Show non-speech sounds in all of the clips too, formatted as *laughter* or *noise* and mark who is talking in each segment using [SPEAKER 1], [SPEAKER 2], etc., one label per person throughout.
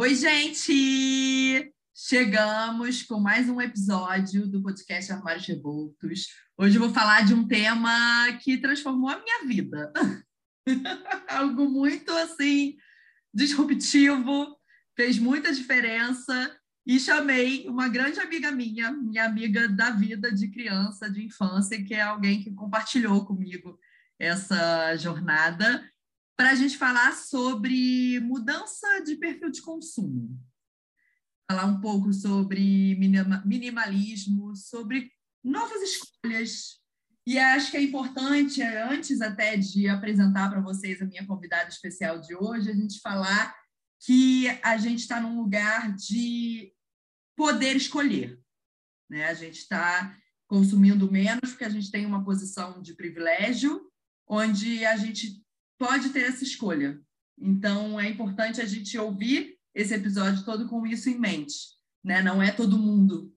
[SPEAKER 1] Oi, gente! Chegamos com mais um episódio do podcast Armários Revoltos. Hoje eu vou falar de um tema que transformou a minha vida. *laughs* Algo muito assim disruptivo, fez muita diferença e chamei uma grande amiga minha, minha amiga da vida de criança, de infância, que é alguém que compartilhou comigo essa jornada para a gente falar sobre mudança de perfil de consumo. Falar um pouco sobre minimalismo, sobre novas escolhas. E acho que é importante, antes até de apresentar para vocês a minha convidada especial de hoje, a gente falar que a gente está num lugar de poder escolher. Né? A gente está consumindo menos porque a gente tem uma posição de privilégio, onde a gente pode ter essa escolha. Então, é importante a gente ouvir esse episódio todo com isso em mente. Né? Não é todo mundo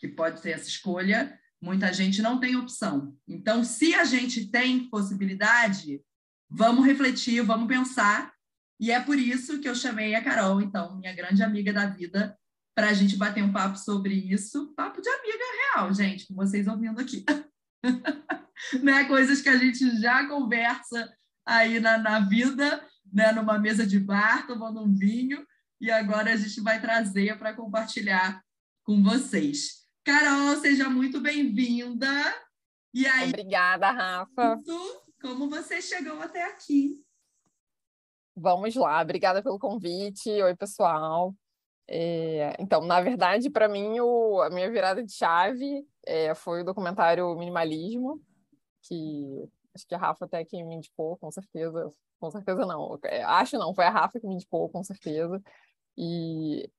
[SPEAKER 1] que pode ter essa escolha, muita gente não tem opção. Então, se a gente tem possibilidade, vamos refletir, vamos pensar. E é por isso que eu chamei a Carol, então, minha grande amiga da vida, para a gente bater um papo sobre isso. Papo de amiga real, gente, com vocês ouvindo aqui. *laughs* né? Coisas que a gente já conversa aí na, na vida, né, numa mesa de bar, tomando um vinho, e agora a gente vai trazer para compartilhar com vocês. Carol, seja muito bem-vinda.
[SPEAKER 2] E aí, Obrigada, Rafa.
[SPEAKER 1] Como você chegou até aqui?
[SPEAKER 2] Vamos lá, obrigada pelo convite. Oi, pessoal. É, então, na verdade, para mim, o, a minha virada de chave é, foi o documentário Minimalismo, que acho que a Rafa até que me indicou, com certeza. Com certeza não. É, acho não, foi a Rafa que me indicou, com certeza. E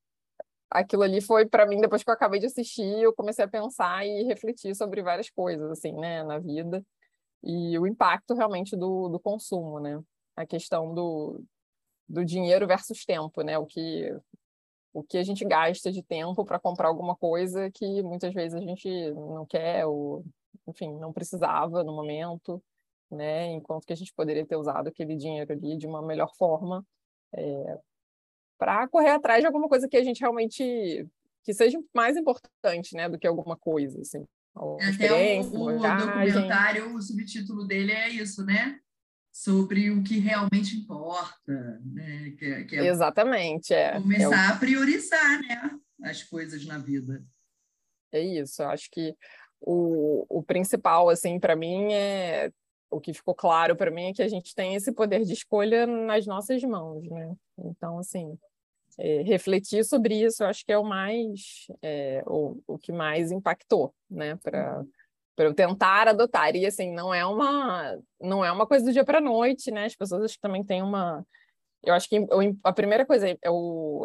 [SPEAKER 2] aquilo ali foi para mim depois que eu acabei de assistir, eu comecei a pensar e refletir sobre várias coisas assim, né, na vida. E o impacto realmente do, do consumo, né? A questão do, do dinheiro versus tempo, né? O que o que a gente gasta de tempo para comprar alguma coisa que muitas vezes a gente não quer ou enfim, não precisava no momento né? Enquanto que a gente poderia ter usado aquele dinheiro ali de uma melhor forma é, para correr atrás de alguma coisa que a gente realmente que seja mais importante, né, do que alguma coisa, assim.
[SPEAKER 1] Até o, o documentário, o subtítulo dele é isso, né? Sobre o que realmente importa, né?
[SPEAKER 2] Que, é, que é Exatamente, é.
[SPEAKER 1] Começar
[SPEAKER 2] é
[SPEAKER 1] o... a priorizar, né? As coisas na vida.
[SPEAKER 2] É isso, acho que o, o principal, assim, para mim é o que ficou claro para mim é que a gente tem esse poder de escolha nas nossas mãos, né? Então, assim, é, refletir sobre isso, eu acho que é o mais, é, o, o que mais impactou, né? Para para eu tentar adotar e assim não é uma não é uma coisa do dia para noite, né? As pessoas acho que também têm uma eu acho que a primeira coisa é,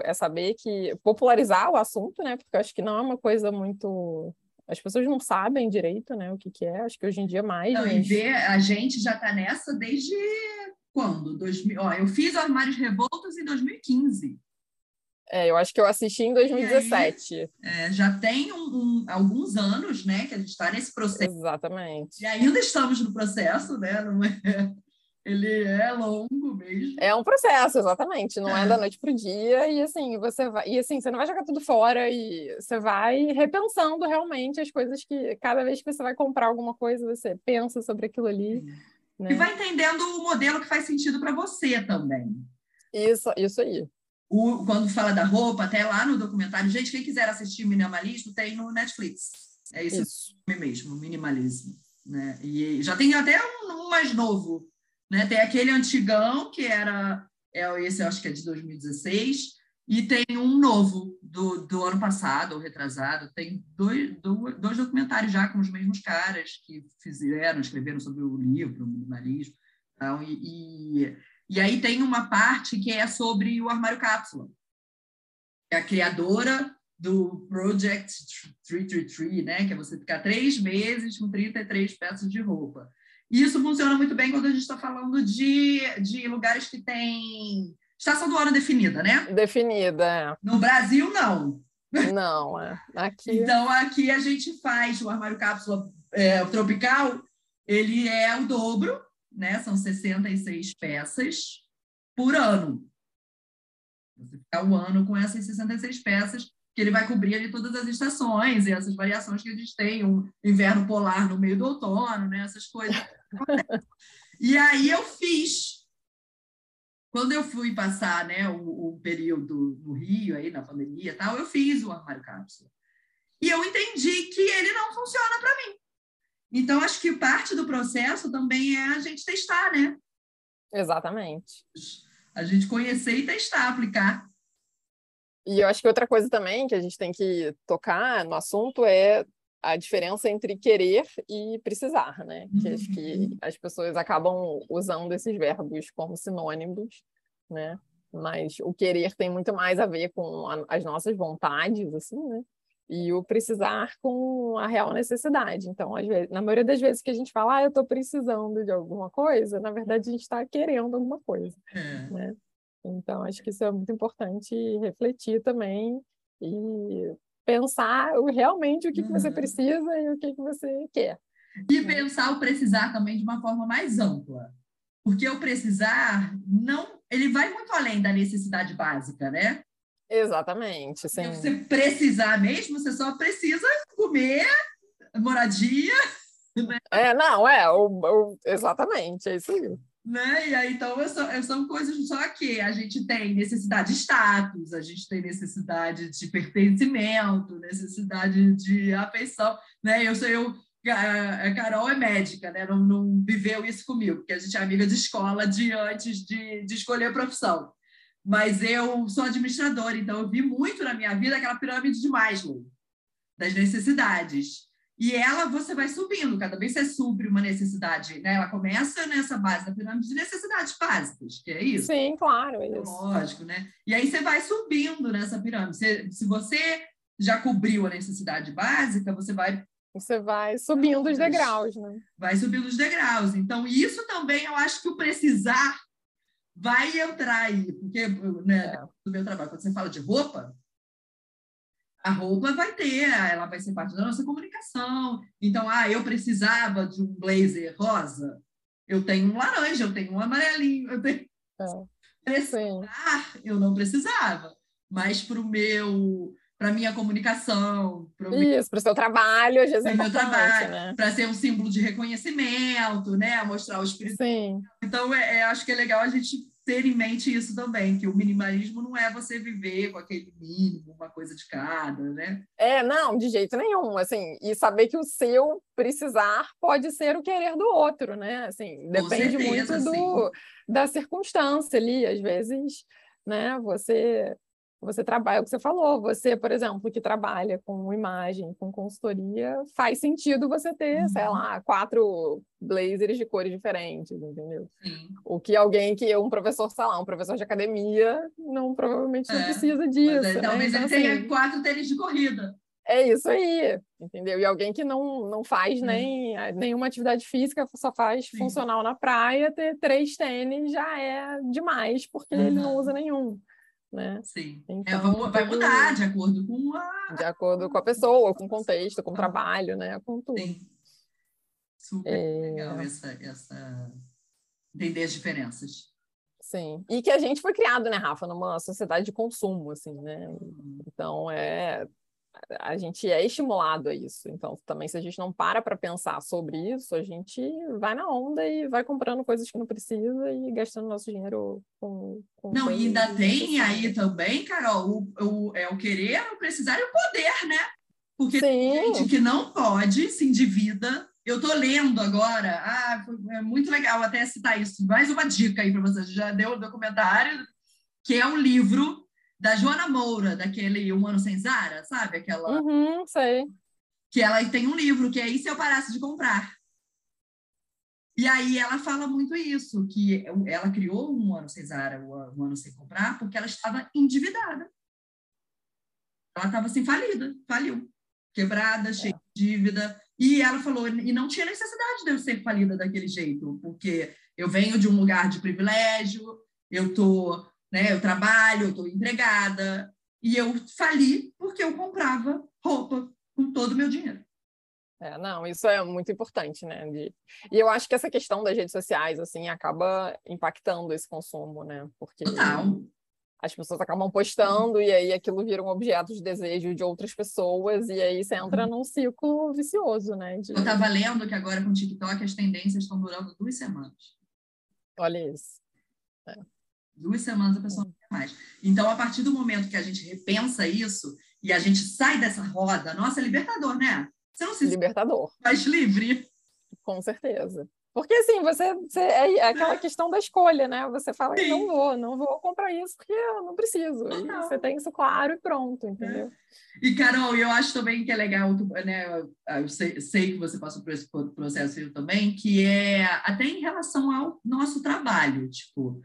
[SPEAKER 2] é saber que popularizar o assunto, né? Porque eu acho que não é uma coisa muito as pessoas não sabem direito, né, o que, que é. Acho que hoje em dia mais.
[SPEAKER 1] Não, mas... e a gente já está nessa desde quando? 2000, ó, eu fiz Armários Revoltos em 2015.
[SPEAKER 2] É, eu acho que eu assisti em 2017. Aí,
[SPEAKER 1] é, já tem um, um, alguns anos, né, que a gente está nesse processo.
[SPEAKER 2] Exatamente.
[SPEAKER 1] E ainda estamos no processo, né? Não é, ele é longo mesmo.
[SPEAKER 2] É um processo, exatamente. Não é, é da noite para o dia. E assim, você vai. E assim, você não vai jogar tudo fora e você vai repensando realmente as coisas que cada vez que você vai comprar alguma coisa, você pensa sobre aquilo ali.
[SPEAKER 1] Né? E vai entendendo o modelo que faz sentido para você também.
[SPEAKER 2] Isso, isso aí.
[SPEAKER 1] O, quando fala da roupa, até lá no documentário, gente, quem quiser assistir Minimalismo, tem no Netflix. É isso. nome mesmo, Minimalismo. Né? E já tem até um, um mais novo, né? Tem aquele antigão, que era, é, esse eu acho que é de 2016, e tem um novo do, do ano passado, ou retrasado. Tem dois, dois documentários já com os mesmos caras que fizeram, escreveram sobre o livro, o minimalismo. Então, e, e, e aí tem uma parte que é sobre o armário cápsula. É a criadora do Project 333, né? que é você ficar três meses com 33 peças de roupa. E isso funciona muito bem quando a gente está falando de, de lugares que têm estação do ano definida, né?
[SPEAKER 2] Definida, é.
[SPEAKER 1] No Brasil, não.
[SPEAKER 2] Não, é. Aqui...
[SPEAKER 1] Então, aqui a gente faz o armário cápsula é, tropical, ele é o dobro, né? São 66 peças por ano. Você o ano com essas 66 peças, que ele vai cobrir ali todas as estações e essas variações que a gente tem, um inverno polar no meio do outono, né? essas coisas. E aí eu fiz. Quando eu fui passar né, o, o período no Rio, aí, na pandemia tal, eu fiz o armário cápsula. E eu entendi que ele não funciona para mim. Então, acho que parte do processo também é a gente testar, né?
[SPEAKER 2] Exatamente.
[SPEAKER 1] A gente conhecer e testar, aplicar.
[SPEAKER 2] E eu acho que outra coisa também que a gente tem que tocar no assunto é a diferença entre querer e precisar, né? Que acho que uhum. as pessoas acabam usando esses verbos como sinônimos, né? Mas o querer tem muito mais a ver com a, as nossas vontades, assim, né? E o precisar com a real necessidade. Então, às vezes, na maioria das vezes que a gente fala, ah, eu estou precisando de alguma coisa, na verdade a gente está querendo alguma coisa, é. né? Então, acho que isso é muito importante refletir também e pensar realmente o que, uhum. que você uhum. precisa e o que, que você quer.
[SPEAKER 1] E pensar o precisar também de uma forma mais ampla. Porque o precisar não, ele vai muito além da necessidade básica, né?
[SPEAKER 2] Exatamente. Sim.
[SPEAKER 1] Você precisar mesmo, você só precisa comer, moradia. *laughs*
[SPEAKER 2] Né? É, não, é, o, o, exatamente, é isso aí.
[SPEAKER 1] Né? E aí, então, são, são coisas só que a gente tem necessidade de status, a gente tem necessidade de pertencimento, necessidade de afeição, né? Eu sou eu, a Carol é médica, né? Não, não viveu isso comigo, porque a gente é amiga de escola de antes de, de escolher a profissão. Mas eu sou administradora, então eu vi muito na minha vida aquela pirâmide de Maslow, das necessidades. E ela, você vai subindo, cada vez você supre uma necessidade, né? Ela começa nessa base da pirâmide de necessidades básicas, que é isso?
[SPEAKER 2] Sim, claro, é isso.
[SPEAKER 1] Lógico, né? E aí você vai subindo nessa pirâmide. Se, se você já cobriu a necessidade básica, você vai
[SPEAKER 2] você vai subindo os degraus, né?
[SPEAKER 1] Vai subindo os degraus. Então, isso também eu acho que o precisar vai entrar aí, porque né, é. no meu trabalho, quando você fala de roupa, a roupa vai ter, ela vai ser parte da nossa comunicação. Então, ah, eu precisava de um blazer rosa, eu tenho um laranja, eu tenho um amarelinho, eu tenho. É. Precisar, eu não precisava, mas para o meu, para minha comunicação,
[SPEAKER 2] para para o seu trabalho, é meu trabalho,
[SPEAKER 1] né? para ser um símbolo de reconhecimento, né, mostrar o espírito.
[SPEAKER 2] Sim.
[SPEAKER 1] Então, é, é, acho que é legal a gente ter em mente isso também, que o minimalismo não é você viver com aquele mínimo, uma coisa de cada, né?
[SPEAKER 2] É, não, de jeito nenhum, assim, e saber que o seu precisar pode ser o querer do outro, né? Assim, depende certeza, muito do, da circunstância ali, às vezes, né, você você trabalha, é o que você falou, você, por exemplo, que trabalha com imagem, com consultoria, faz sentido você ter, uhum. sei lá, quatro blazers de cores diferentes, entendeu? Sim. O que alguém que, um professor, sei lá, um professor de academia, não provavelmente é. não precisa disso. Mas,
[SPEAKER 1] né? Talvez então, ele assim, tenha quatro tênis de corrida.
[SPEAKER 2] É isso aí, entendeu? E alguém que não, não faz nem nenhuma atividade física, só faz Sim. funcional na praia, ter três tênis já é demais, porque uhum. ele não usa nenhum né?
[SPEAKER 1] Sim. É, então, é, vai mudar de acordo com a...
[SPEAKER 2] De acordo com a pessoa, com o contexto, com o trabalho, né? Com tudo. Sim.
[SPEAKER 1] Super é... legal essa, essa... Entender as diferenças.
[SPEAKER 2] Sim. E que a gente foi criado, né, Rafa, numa sociedade de consumo, assim, né? Uhum. Então, é a gente é estimulado a isso. Então, também, se a gente não para para pensar sobre isso, a gente vai na onda e vai comprando coisas que não precisa e gastando nosso dinheiro com. com
[SPEAKER 1] não, e ainda tem aí também, Carol, o, o, é o querer, o precisar e o poder, né? Porque Sim. tem gente que não pode, se endivida. Eu estou lendo agora, ah, é muito legal até citar isso. Mais uma dica aí para vocês. Já deu o documentário, que é um livro da Joana Moura, daquele Um Ano Sem Zara, sabe? Aquela.
[SPEAKER 2] Uhum, sei.
[SPEAKER 1] Que ela tem um livro que é E se eu parasse de comprar? E aí ela fala muito isso, que ela criou um ano sem Zara, um ano sem comprar, porque ela estava endividada. Ela estava assim, falida, faliu, quebrada, cheia de dívida. E ela falou, e não tinha necessidade de eu ser falida daquele jeito, porque eu venho de um lugar de privilégio, eu tô né? Eu trabalho, eu estou empregada, e eu fali porque eu comprava roupa com todo o meu dinheiro.
[SPEAKER 2] É, não, isso é muito importante, né? De... E eu acho que essa questão das redes sociais, assim, acaba impactando esse consumo, né? Porque
[SPEAKER 1] Total.
[SPEAKER 2] as pessoas acabam postando e aí aquilo vira um objeto de desejo de outras pessoas e aí você entra num ciclo vicioso, né? De...
[SPEAKER 1] Eu estava lendo que agora com o TikTok as tendências estão durando duas semanas.
[SPEAKER 2] Olha isso.
[SPEAKER 1] É. Duas semanas a pessoa não quer mais. Então, a partir do momento que a gente repensa isso e a gente sai dessa roda, nossa, é libertador, né?
[SPEAKER 2] Você não se
[SPEAKER 1] libertador. mais livre.
[SPEAKER 2] Com certeza. Porque assim, você, você é, é aquela questão da escolha, né? Você fala que não vou, não vou comprar isso porque eu não preciso. E você tem isso claro e pronto, entendeu? É.
[SPEAKER 1] E Carol, eu acho também que é legal, né? Eu sei, sei que você passou por esse processo também, que é até em relação ao nosso trabalho, tipo,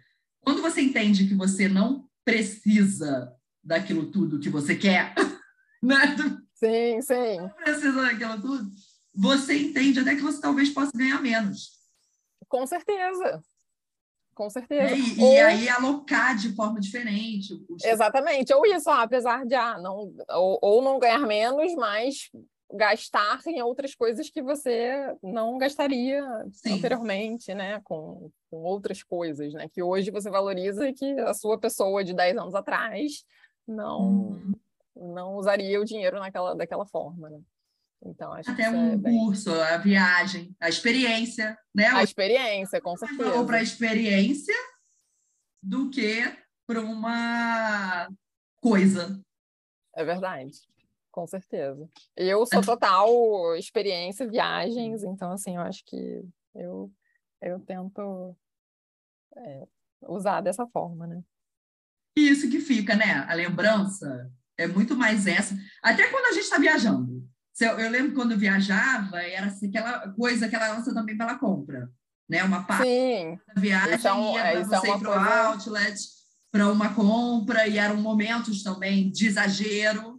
[SPEAKER 1] quando você entende que você não precisa daquilo tudo que você quer, *laughs* né?
[SPEAKER 2] Sim, sim.
[SPEAKER 1] Não precisa daquilo tudo você entende até que você talvez possa ganhar menos.
[SPEAKER 2] Com certeza. Com certeza.
[SPEAKER 1] É, e, ou... e, aí alocar de forma diferente.
[SPEAKER 2] Exatamente. Ou isso, ó, apesar de ah, não, ou, ou não ganhar menos, mas gastar em outras coisas que você não gastaria Sim. anteriormente, né? Com, com outras coisas, né? Que hoje você valoriza e que a sua pessoa de 10 anos atrás não, uhum. não usaria o dinheiro naquela, daquela forma, né? Então, acho
[SPEAKER 1] Até
[SPEAKER 2] que
[SPEAKER 1] um
[SPEAKER 2] é
[SPEAKER 1] bem... curso, a viagem, a experiência, né?
[SPEAKER 2] A experiência, com certeza.
[SPEAKER 1] Para a experiência do que para uma coisa.
[SPEAKER 2] É verdade, com certeza. Eu sou *laughs* total experiência, viagens, então, assim, eu acho que eu, eu tento é, usar dessa forma, né?
[SPEAKER 1] Isso que fica, né? A lembrança é muito mais essa. Até quando a gente está viajando. Eu lembro quando eu viajava, era assim, aquela coisa que ela lança também pela compra, né? Uma parte
[SPEAKER 2] Sim.
[SPEAKER 1] da viagem
[SPEAKER 2] então,
[SPEAKER 1] ia para é, você é ir para o coisa... outlet, para uma compra, e eram momentos também de exagero.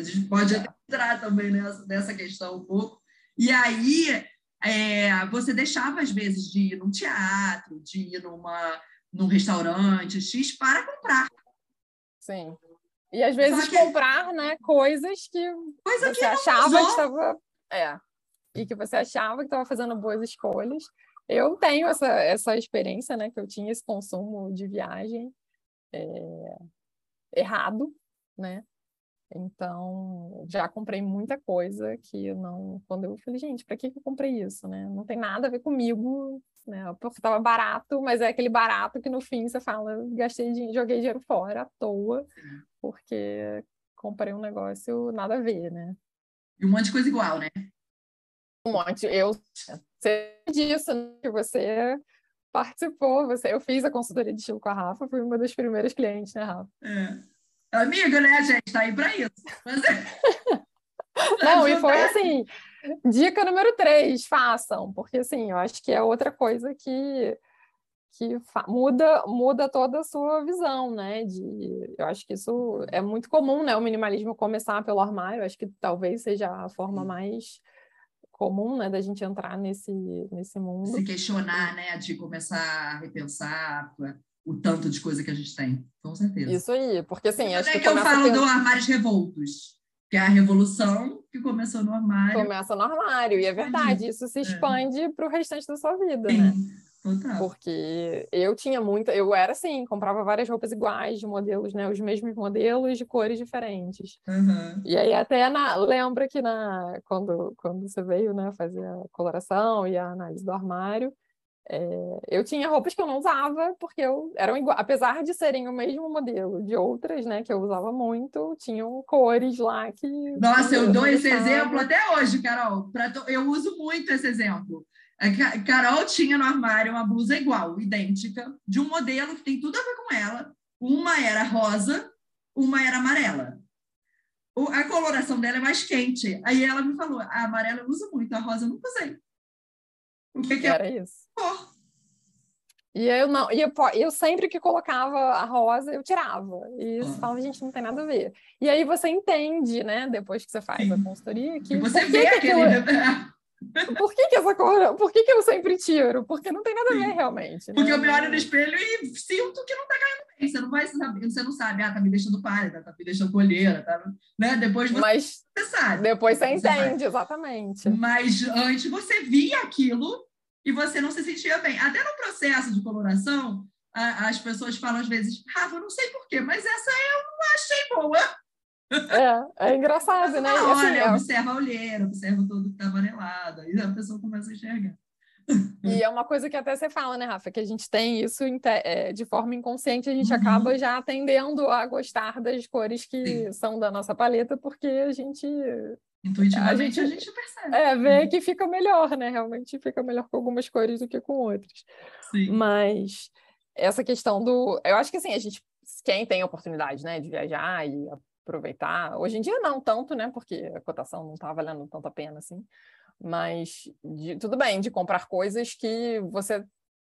[SPEAKER 1] A gente pode entrar também nessa, nessa questão um pouco. E aí, é, você deixava, às vezes, de ir num teatro, de ir numa, num restaurante X para comprar.
[SPEAKER 2] Sim. E às vezes que... comprar, né, coisas que Coisa você que achava que estava. É. E que você achava que estava fazendo boas escolhas. Eu tenho essa, essa experiência, né? Que eu tinha esse consumo de viagem é, errado, né? Então, já comprei muita coisa que eu não. Quando eu falei, gente, para que eu comprei isso, né? Não tem nada a ver comigo, né? Porque estava barato, mas é aquele barato que no fim você fala, gastei, joguei dinheiro fora à toa, porque comprei um negócio nada a ver, né?
[SPEAKER 1] E um monte de coisa igual, né?
[SPEAKER 2] Um monte. Eu sei disso, né? que você participou, você, eu fiz a consultoria de estilo com a Rafa, fui uma das primeiras clientes, né, Rafa?
[SPEAKER 1] É. Amiga, né, gente? Tá aí para isso. Mas... *laughs*
[SPEAKER 2] Não, e foi assim, dica número três, façam, porque assim, eu acho que é outra coisa que, que muda, muda toda a sua visão, né? De, eu acho que isso é muito comum, né? O minimalismo começar pelo armário, acho que talvez seja a forma mais comum, né, da gente entrar nesse, nesse mundo.
[SPEAKER 1] Se questionar, né, de começar a repensar o tanto de coisa que a gente tem, com certeza.
[SPEAKER 2] Isso aí, porque assim,
[SPEAKER 1] acho
[SPEAKER 2] é que,
[SPEAKER 1] que eu falo do armários revoltos, que é a revolução que começou no armário.
[SPEAKER 2] Começa no armário, e é verdade, isso se é. expande é. para o restante da sua vida, Sim. né?
[SPEAKER 1] Total.
[SPEAKER 2] Porque eu tinha muita, eu era assim, comprava várias roupas iguais, de modelos, né? Os mesmos modelos de cores diferentes.
[SPEAKER 1] Uhum.
[SPEAKER 2] E aí até na, lembra que na, quando, quando você veio, né, fazer a coloração e a análise do armário, é, eu tinha roupas que eu não usava porque eu eram igual, apesar de serem o mesmo modelo de outras, né, que eu usava muito, tinham cores lá que.
[SPEAKER 1] Nossa, eu, dou esse exemplo até hoje, Carol. Pra, eu uso muito esse exemplo. A Carol tinha no armário uma blusa igual, idêntica, de um modelo que tem tudo a ver com ela. Uma era rosa, uma era amarela. a coloração dela é mais quente. Aí ela me falou: a amarela eu uso muito, a rosa eu nunca usei.
[SPEAKER 2] O que, que é era isso? E eu não, e eu, eu sempre que colocava a rosa, eu tirava. E você ah. falava, gente, não tem nada a ver. E aí você entende, né, depois que você faz Sim. a consultoria, que.
[SPEAKER 1] E você vê que aquele.
[SPEAKER 2] Por que, que essa cor. Por que, que eu sempre tiro? Porque não tem nada a ver realmente.
[SPEAKER 1] Porque né? eu me olho no espelho e sinto que não tá ganhando bem. Você não vai saber, você não sabe, ah, tá me deixando pálida, tá me deixando colheira, tá, né? Depois você,
[SPEAKER 2] Mas,
[SPEAKER 1] você sabe.
[SPEAKER 2] Depois você entende, exatamente.
[SPEAKER 1] Mas antes você via aquilo e você não se sentia bem. Até no processo de coloração, a, as pessoas falam às vezes, Rafa, eu não sei porquê, mas essa eu não achei boa.
[SPEAKER 2] É, é engraçado, né?
[SPEAKER 1] Olha, assim, é... observa a olheira, observa tudo que está amarelado, aí a pessoa começa a enxergar.
[SPEAKER 2] E é uma coisa que até você fala, né, Rafa, que a gente tem isso é, de forma inconsciente, a gente uhum. acaba já tendendo a gostar das cores que Sim. são da nossa paleta, porque a gente.
[SPEAKER 1] Intuitivamente a gente, a gente percebe.
[SPEAKER 2] É, vê que fica melhor, né? Realmente fica melhor com algumas cores do que com outras. Sim. Mas essa questão do. Eu acho que assim, a gente, quem tem a oportunidade né, de viajar e aproveitar, hoje em dia não tanto, né? Porque a cotação não está valendo tanto a pena assim mas de, tudo bem de comprar coisas que você,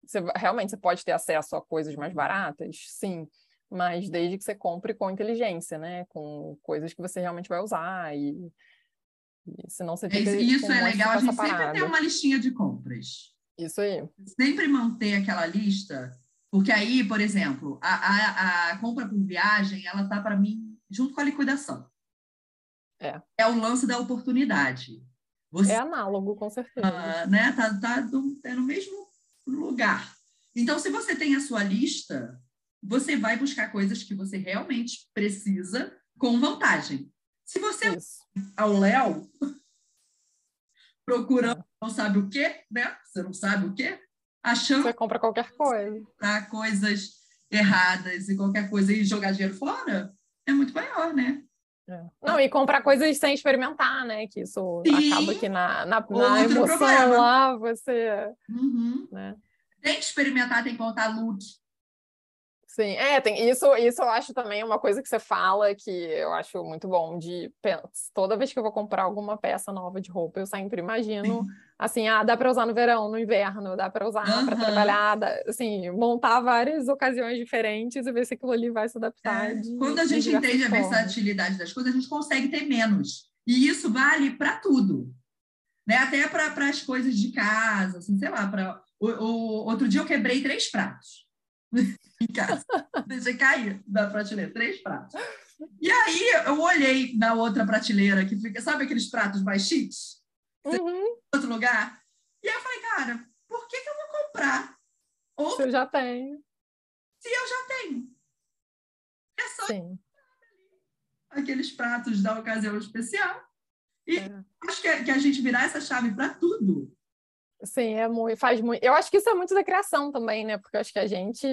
[SPEAKER 2] você realmente você pode ter acesso a coisas mais baratas, sim, mas desde que você compre com inteligência, né? Com coisas que você realmente vai usar e, e senão você
[SPEAKER 1] fica Isso é legal, a gente parada. sempre tem uma listinha de compras.
[SPEAKER 2] Isso aí.
[SPEAKER 1] Sempre manter aquela lista, porque aí, por exemplo, a, a, a compra por viagem, ela tá para mim junto com a liquidação.
[SPEAKER 2] É.
[SPEAKER 1] É o lance da oportunidade.
[SPEAKER 2] Você, é análogo, com certeza.
[SPEAKER 1] Uh, né? Tá, tá do, é no mesmo lugar. Então, se você tem a sua lista, você vai buscar coisas que você realmente precisa com vantagem. Se você Isso. ao Léo procurando é. não sabe o quê, né? Você não sabe o quê? Achando
[SPEAKER 2] você compra qualquer coisa.
[SPEAKER 1] Para coisas erradas e qualquer coisa e jogar dinheiro fora, é muito maior, né?
[SPEAKER 2] É. Não, e comprar coisas sem experimentar, né? Que isso Sim. acaba que na, na, na emoção problema. lá você.
[SPEAKER 1] Uhum. Né? Tem que experimentar, tem que contar look.
[SPEAKER 2] Sim, é, tem isso, isso eu acho também uma coisa que você fala que eu acho muito bom de toda vez que eu vou comprar alguma peça nova de roupa, eu sempre imagino assim, ah, dá para usar no verão, no inverno, dá para usar uhum. para trabalhar, dá, assim, montar várias ocasiões diferentes e ver se aquilo ali vai se adaptar. É.
[SPEAKER 1] De, Quando a gente entende formas. a versatilidade das coisas, a gente consegue ter menos. E isso vale para tudo. Né? Até para as coisas de casa, assim, sei lá, para o, o, outro dia eu quebrei três pratos em casa. Deixei cair da prateleira, três pratos. E aí eu olhei na outra prateleira que fica, sabe aqueles pratos mais chiques?
[SPEAKER 2] Uhum.
[SPEAKER 1] Outro lugar. E aí eu falei, cara, por que, que eu vou comprar?
[SPEAKER 2] Se eu já tenho.
[SPEAKER 1] Se eu já tenho. É só
[SPEAKER 2] Sim.
[SPEAKER 1] aqueles pratos da ocasião especial. E é. acho que, é, que a gente virar essa chave para tudo
[SPEAKER 2] Sim, é muito, faz muito. Eu acho que isso é muito da criação também, né? Porque eu acho que a gente,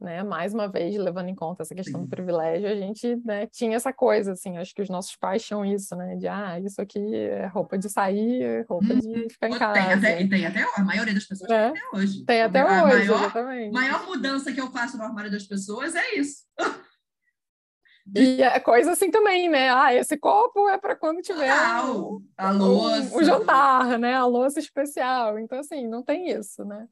[SPEAKER 2] né, mais uma vez, levando em conta essa questão do privilégio, a gente né, tinha essa coisa, assim, acho que os nossos pais tinham isso, né? De, ah, isso aqui é roupa de sair, roupa de uhum. ficar em casa.
[SPEAKER 1] Tem até, tem até a maioria das pessoas é. tem até hoje.
[SPEAKER 2] Tem até
[SPEAKER 1] a
[SPEAKER 2] hoje,
[SPEAKER 1] maior,
[SPEAKER 2] exatamente.
[SPEAKER 1] maior mudança que eu faço no armário das pessoas é isso. *laughs*
[SPEAKER 2] E é coisa assim também, né? Ah, esse copo é para quando tiver
[SPEAKER 1] ah, o, a louça.
[SPEAKER 2] O, o, jantar, né? A louça especial. Então, assim, não tem isso, né?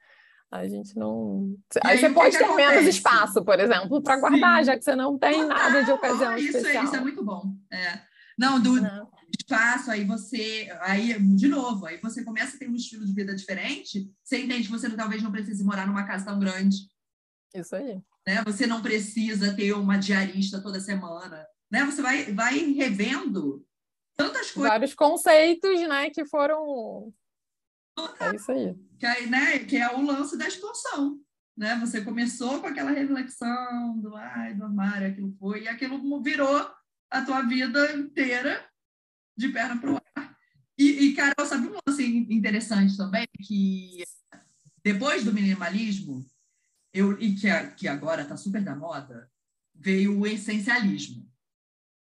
[SPEAKER 2] A gente não. Aí, aí você pode ter acontece? menos espaço, por exemplo, para guardar, já que você não tem nada de ocasião
[SPEAKER 1] ah, isso
[SPEAKER 2] especial.
[SPEAKER 1] É, isso é muito bom. É. Não, do não. espaço, aí você. Aí, de novo, aí você começa a ter um estilo de vida diferente, você entende que você talvez não precise morar numa casa tão grande.
[SPEAKER 2] Isso aí.
[SPEAKER 1] Né? Você não precisa ter uma diarista toda semana. Né? Você vai, vai revendo tantas coisas.
[SPEAKER 2] Vários conceitos né, que foram. É isso aí.
[SPEAKER 1] Que é, né, que é o lance da expansão. Né? Você começou com aquela reflexão do ai, do armário, aquilo foi, e aquilo virou a tua vida inteira de perna para o ar. E, e, Carol, sabe um lance interessante também? Que depois do minimalismo, eu, e que, que agora está super da moda, veio o essencialismo.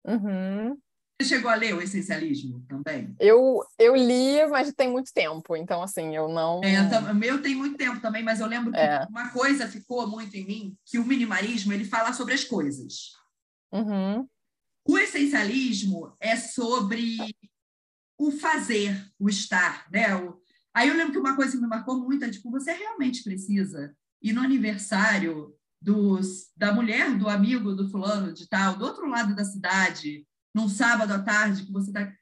[SPEAKER 2] Uhum.
[SPEAKER 1] Você chegou a ler o essencialismo também?
[SPEAKER 2] Eu, eu li, mas tem muito tempo, então assim, eu não.
[SPEAKER 1] É, o meu tem muito tempo também, mas eu lembro que é. uma coisa ficou muito em mim, que o minimalismo ele fala sobre as coisas.
[SPEAKER 2] Uhum.
[SPEAKER 1] O essencialismo é sobre o fazer, o estar, né? O... Aí eu lembro que uma coisa que me marcou muito é tipo, você realmente precisa e no aniversário dos, da mulher do amigo do fulano de tal, do outro lado da cidade, num sábado à tarde, que você está.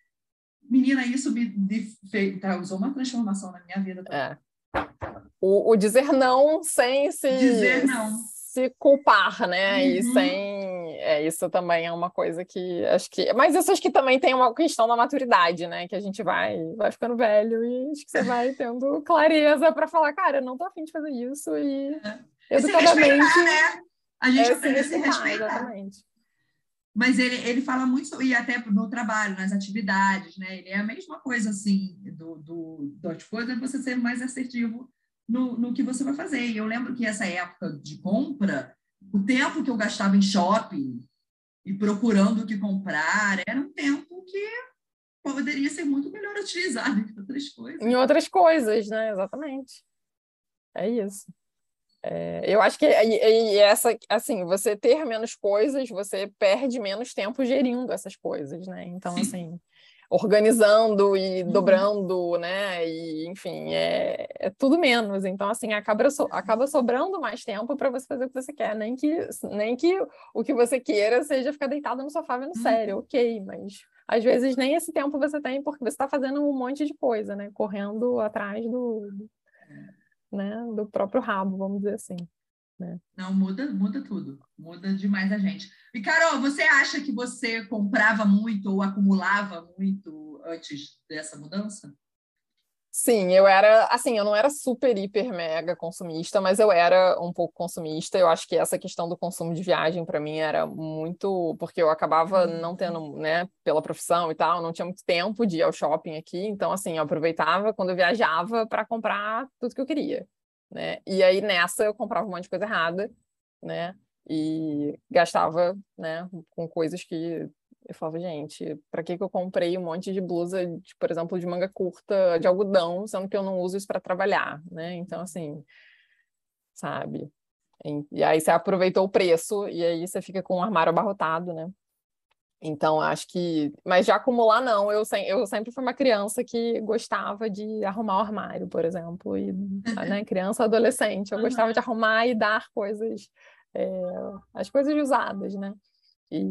[SPEAKER 1] Menina, isso me, fez, causou uma transformação na minha vida.
[SPEAKER 2] É. O, o, dizer não sem se,
[SPEAKER 1] dizer não.
[SPEAKER 2] se culpar, né? Uhum. E sem. É, isso também é uma coisa que acho que. Mas isso acho que também tem uma questão da maturidade, né? Que a gente vai, vai ficando velho e acho que você vai *laughs* tendo clareza para falar, cara, eu não tô afim de fazer isso e. É. educadamente.
[SPEAKER 1] né? A gente
[SPEAKER 2] é
[SPEAKER 1] aprende a se respeitar.
[SPEAKER 2] Exatamente.
[SPEAKER 1] Mas ele, ele fala muito, e até no trabalho, nas atividades, né? Ele é a mesma coisa, assim, do, do, das coisas, você ser mais assertivo no, no que você vai fazer. E eu lembro que essa época de compra, o tempo que eu gastava em shopping e procurando o que comprar, era um tempo que poderia ser muito melhor utilizado em outras coisas.
[SPEAKER 2] Em outras coisas, né? Exatamente. É isso. É, eu acho que e, e essa, assim, você ter menos coisas, você perde menos tempo gerindo essas coisas, né? Então, Sim. assim, organizando e uhum. dobrando, né? E, enfim, é, é, tudo menos. Então, assim, acaba, so, acaba sobrando mais tempo para você fazer o que você quer. Nem que, nem que o que você queira seja ficar deitado no sofá vendo uhum. série, ok, mas às vezes nem esse tempo você tem porque você está fazendo um monte de coisa, né? Correndo atrás do, né, do próprio rabo, vamos dizer assim. Né?
[SPEAKER 1] Não, muda, muda tudo. Muda demais a gente. E, Carol, você acha que você comprava muito ou acumulava muito antes dessa mudança?
[SPEAKER 2] Sim, eu era, assim, eu não era super, hiper, mega consumista, mas eu era um pouco consumista. Eu acho que essa questão do consumo de viagem para mim era muito, porque eu acabava uhum. não tendo, né, pela profissão e tal, não tinha muito tempo de ir ao shopping aqui, então assim, eu aproveitava quando eu viajava para comprar tudo que eu queria, né? E aí nessa eu comprava um monte de coisa errada, né? E gastava, né, com coisas que eu falava, gente, para que, que eu comprei um monte de blusa, de, por exemplo, de manga curta, de algodão, sendo que eu não uso isso para trabalhar, né? Então, assim, sabe? E aí você aproveitou o preço e aí você fica com o armário abarrotado, né? Então, acho que. Mas já acumular, não. Eu, sem... eu sempre fui uma criança que gostava de arrumar o armário, por exemplo. E, né, *laughs* criança, adolescente. Eu gostava de arrumar e dar coisas. É... as coisas usadas, né? E,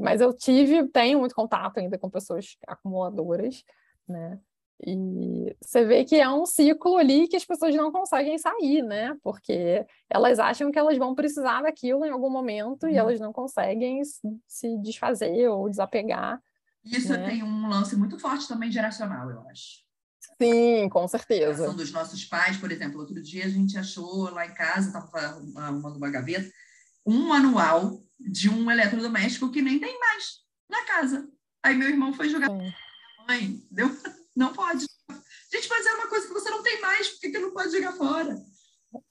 [SPEAKER 2] mas eu tive, tenho muito contato ainda com pessoas acumuladoras, né? E você vê que é um ciclo ali que as pessoas não conseguem sair, né? Porque elas acham que elas vão precisar daquilo em algum momento uhum. e elas não conseguem se desfazer ou desapegar.
[SPEAKER 1] Isso né? tem um lance muito forte também geracional, eu acho.
[SPEAKER 2] Sim, com certeza.
[SPEAKER 1] A dos nossos pais, por exemplo, outro dia a gente achou lá em casa, estava arrumando uma gaveta, um manual de um eletrodoméstico que nem tem mais na casa. Aí meu irmão foi jogar. Mãe, deu? *laughs* Não pode. Gente, mas é uma coisa que você não tem mais, por que, que não pode jogar fora?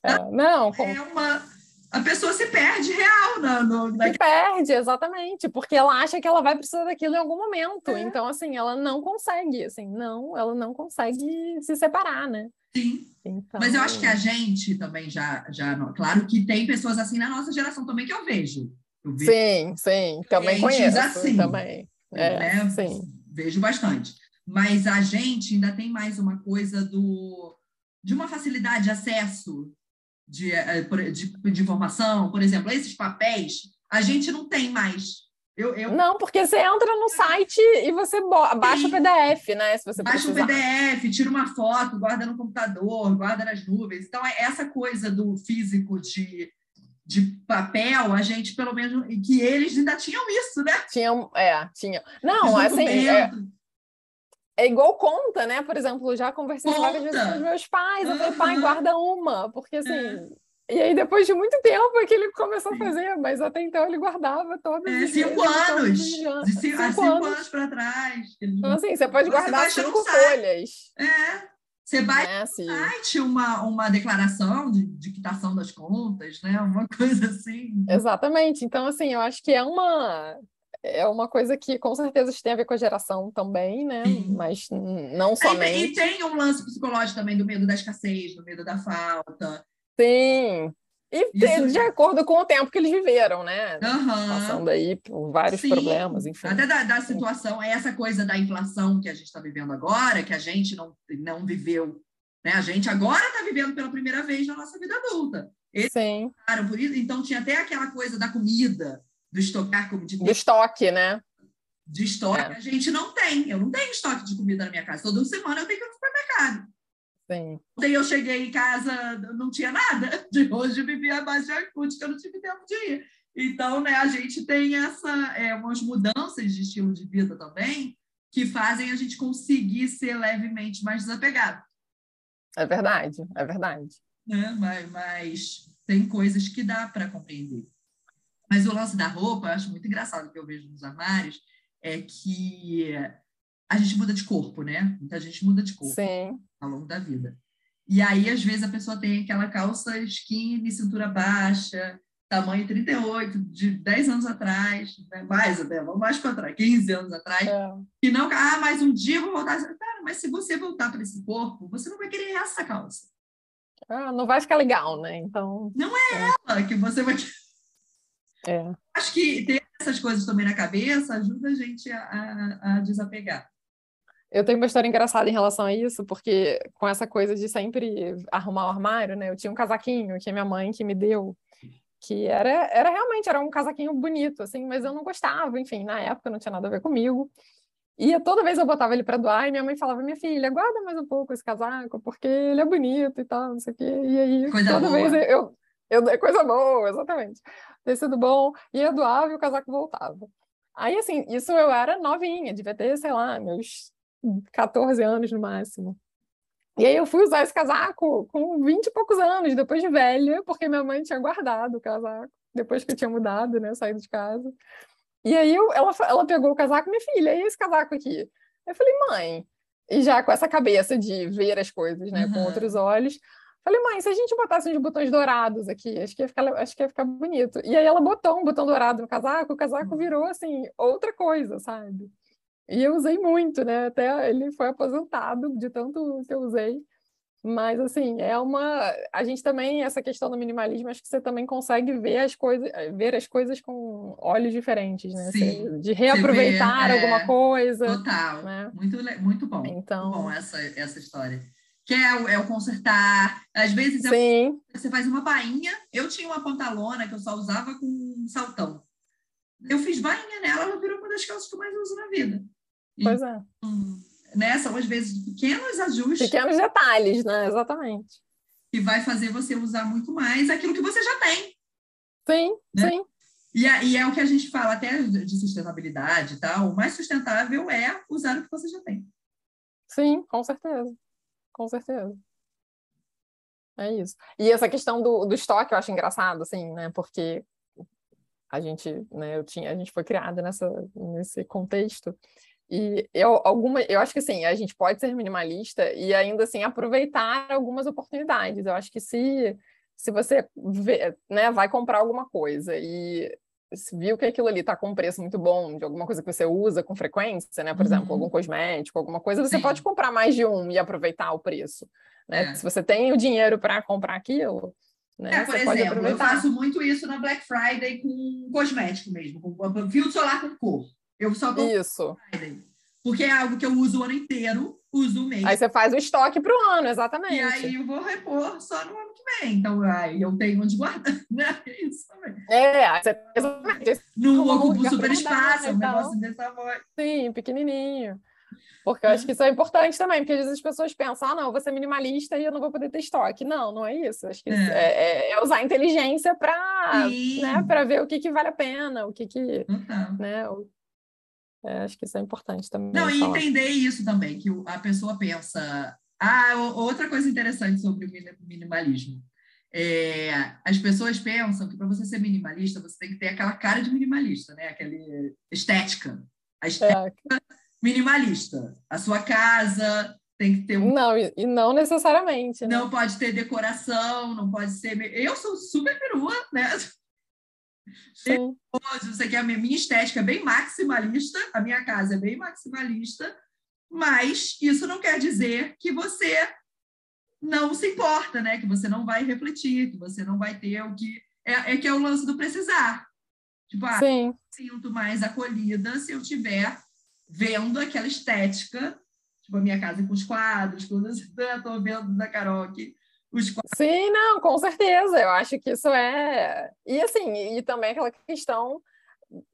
[SPEAKER 2] É, não,
[SPEAKER 1] é uma. A pessoa se perde real na, no,
[SPEAKER 2] na... Se perde, exatamente, porque ela acha que ela vai precisar daquilo em algum momento. É. Então, assim, ela não consegue, assim, não, ela não consegue se separar, né?
[SPEAKER 1] Sim. Então... Mas eu acho que a gente também já, já. Claro que tem pessoas assim na nossa geração também que eu vejo.
[SPEAKER 2] Sim, sim, também conheço. Assim, também. É,
[SPEAKER 1] né? sim. Vejo bastante. Mas a gente ainda tem mais uma coisa do de uma facilidade de acesso de, eh, de, de informação, por exemplo, esses papéis, a gente não tem mais. Eu, eu...
[SPEAKER 2] Não, porque você entra no site e você baixa o PDF, né? Se você
[SPEAKER 1] baixa precisar. o PDF, tira uma foto, guarda no computador, guarda nas nuvens. Então, é essa coisa do físico de de papel, a gente, pelo menos, que eles ainda tinham isso, né?
[SPEAKER 2] Tinham, é, tinham. Não, assim, é, é, igual conta, né? Por exemplo, já conversei várias vezes com os meus pais, eu falei, pai, guarda uma, porque assim... É. E aí, depois de muito tempo, é que ele começou Sim. a fazer, mas até então ele guardava todos
[SPEAKER 1] é, cinco anos. De cinco, cinco, cinco anos, anos para trás.
[SPEAKER 2] Então, assim, você pode guardar cinco folhas.
[SPEAKER 1] É. Você vai é, no site uma, uma declaração de, de quitação das contas, né? Uma *laughs* coisa assim.
[SPEAKER 2] Exatamente. Então, assim, eu acho que é uma é uma coisa que com certeza tem a ver com a geração também, né? Mas não somente.
[SPEAKER 1] E, e tem um lance psicológico também do medo da escassez, do medo da falta.
[SPEAKER 2] Sim. E Isso... de acordo com o tempo que eles viveram, né? Uhum. Passando aí por vários Sim. problemas, enfim.
[SPEAKER 1] Até da, da situação, é essa coisa da inflação que a gente está vivendo agora, que a gente não, não viveu. Né? A gente agora está vivendo pela primeira vez na nossa vida adulta.
[SPEAKER 2] Eles Sim.
[SPEAKER 1] Por isso, então tinha até aquela coisa da comida, do estocar como de
[SPEAKER 2] Do estoque, né?
[SPEAKER 1] De estoque, é. a gente não tem. Eu não tenho estoque de comida na minha casa. Toda semana eu tenho que ir no supermercado.
[SPEAKER 2] Sim.
[SPEAKER 1] Ontem eu cheguei em casa, não tinha nada. De hoje eu vivi a base de Arcute, que eu não tive tempo de ir. Então, né, a gente tem essa, é, umas mudanças de estilo de vida também que fazem a gente conseguir ser levemente mais desapegado.
[SPEAKER 2] É verdade, é verdade.
[SPEAKER 1] Né? Mas, mas tem coisas que dá para compreender. Mas o lance da roupa, eu acho muito engraçado que eu vejo nos armários, é que a gente muda de corpo, né? Muita gente muda de corpo
[SPEAKER 2] Sim.
[SPEAKER 1] ao longo da vida. E aí, às vezes, a pessoa tem aquela calça skinny, cintura baixa, tamanho 38, de 10 anos atrás, né? mais até, vamos mais para trás, 15 anos atrás,
[SPEAKER 2] É.
[SPEAKER 1] e não, ah, mais um dia eu vou voltar. Cara, mas se você voltar para esse corpo, você não vai querer essa calça.
[SPEAKER 2] Ah, não vai ficar legal, né? Então,
[SPEAKER 1] Ela que você vai
[SPEAKER 2] é.
[SPEAKER 1] Acho que ter essas coisas também na cabeça ajuda a gente a, a, a desapegar.
[SPEAKER 2] Eu tenho uma história engraçada em relação a isso, porque com essa coisa de sempre arrumar o armário, né? Eu tinha um casaquinho que minha mãe que me deu, que era, era realmente era um casaquinho bonito, assim, mas eu não gostava, enfim, na época não tinha nada a ver comigo. E toda vez eu botava ele para doar e minha mãe falava: Minha filha, guarda mais um pouco esse casaco, porque ele é bonito e tal, não sei o quê. E aí,
[SPEAKER 1] Coisa
[SPEAKER 2] toda
[SPEAKER 1] boa.
[SPEAKER 2] vez eu, eu, é coisa boa, exatamente. Tecido bom, e eu doava e o casaco voltava. Aí, assim, isso eu era novinha, devia ter, sei lá, meus 14 anos no máximo. E aí eu fui usar esse casaco com 20 e poucos anos, depois de velha, porque minha mãe tinha guardado o casaco, depois que eu tinha mudado, né, saído de casa. E aí eu, ela, ela pegou o casaco, minha filha, e esse casaco aqui? Eu falei, mãe, e já com essa cabeça de ver as coisas, né, com
[SPEAKER 1] Uhum.
[SPEAKER 2] outros olhos, falei, mãe, se a gente botasse uns botões dourados aqui, acho que ia ficar, acho que ia ficar bonito. E aí ela botou um botão dourado no casaco, o casaco
[SPEAKER 1] Uhum.
[SPEAKER 2] virou, assim, outra coisa, sabe? E eu usei muito, né? Até ele foi aposentado de tanto que eu usei. Mas, assim, é uma. A gente também, essa questão do minimalismo, acho que você também consegue ver as coisas, ver as coisas com olhos diferentes, né?
[SPEAKER 1] Sim.
[SPEAKER 2] Você- de reaproveitar
[SPEAKER 1] é,
[SPEAKER 2] alguma coisa.
[SPEAKER 1] Total.
[SPEAKER 2] né?
[SPEAKER 1] Muito, muito bom.
[SPEAKER 2] Então-
[SPEAKER 1] Muito bom essa, essa história. Que é o, é o consertar. Às vezes é- você faz uma bainha. Eu tinha uma pantalona que eu só usava com um saltão. Eu fiz bainha nela, ela virou uma das calças que eu mais uso na vida.
[SPEAKER 2] pois é.
[SPEAKER 1] Né? São, às vezes, pequenos ajustes
[SPEAKER 2] Pequenos detalhes, né? Exatamente.
[SPEAKER 1] que vai fazer você usar muito mais aquilo que você já tem.
[SPEAKER 2] Sim,
[SPEAKER 1] Né?
[SPEAKER 2] sim.
[SPEAKER 1] E, é- e é o que a gente fala até de sustentabilidade e tal. O mais sustentável é usar o que você já tem.
[SPEAKER 2] Sim, com certeza. Com certeza. É isso. E essa questão do, do estoque eu acho engraçado, assim, né? Porque a gente, né, eu tinha, a gente foi criada nessa, nesse contexto. E eu, alguma, eu acho que assim, a gente pode ser minimalista e ainda assim aproveitar algumas oportunidades. Eu acho que se, se você vê, né, vai comprar alguma coisa e viu que aquilo ali está com um preço muito bom de alguma coisa que você usa com frequência, né? Por exemplo,
[SPEAKER 1] Uhum.
[SPEAKER 2] algum cosmético, alguma coisa, você
[SPEAKER 1] Sim.
[SPEAKER 2] pode comprar mais de um e aproveitar o preço. Né?
[SPEAKER 1] É.
[SPEAKER 2] Se você tem o dinheiro para comprar aquilo, né?
[SPEAKER 1] É, por
[SPEAKER 2] você pode
[SPEAKER 1] exemplo, eu faço muito isso na Black Friday com cosmético mesmo, com filtro solar com cor. Eu só compro
[SPEAKER 2] Isso.
[SPEAKER 1] Friday. Porque é algo que eu uso o ano inteiro, uso o mês.
[SPEAKER 2] Aí você faz o estoque para o ano, exatamente.
[SPEAKER 1] E aí eu vou repor só no Então, aí eu tenho onde guardar, *laughs* né? É Isso também.
[SPEAKER 2] É, exatamente.
[SPEAKER 1] Não ocupa um super espaço, um
[SPEAKER 2] e
[SPEAKER 1] negócio desse tamanho.
[SPEAKER 2] Sim, pequenininho. Porque eu acho que isso é importante também, porque às vezes as pessoas pensam, ah, não, eu vou ser minimalista e eu não vou poder ter estoque. Não, não é isso. Acho que
[SPEAKER 1] É.
[SPEAKER 2] é, é- é usar a inteligência para né, ver o que, que vale a pena, o que que,
[SPEAKER 1] Total.
[SPEAKER 2] né, o- é, acho que isso é importante também.
[SPEAKER 1] Não, e
[SPEAKER 2] falar.
[SPEAKER 1] entender isso também, que a pessoa pensa. Ah, outra coisa interessante sobre o mini- minimalismo. É, as pessoas pensam que para você ser minimalista, você tem que ter aquela cara de minimalista, né? Aquela estética. A estética
[SPEAKER 2] É,
[SPEAKER 1] minimalista. A sua casa tem que ter um.
[SPEAKER 2] não, e, e não necessariamente, né?
[SPEAKER 1] Não pode ter decoração, não pode ser. Eu sou super perua, né?
[SPEAKER 2] Sim,
[SPEAKER 1] Você quer a minha estética é bem maximalista, a minha casa é bem maximalista, mas isso não quer dizer que você não se importa, né? Que você não vai refletir, que você não vai ter o que é, é que é o lance do precisar. Tipo, ah,
[SPEAKER 2] sim.
[SPEAKER 1] sinto mais acolhida se eu tiver vendo aquela estética, tipo a minha casa com os quadros, com os, estou vendo da Carol aqui, os quadros.
[SPEAKER 2] Sim, não, com certeza. Eu acho que isso é. E assim, e também aquela questão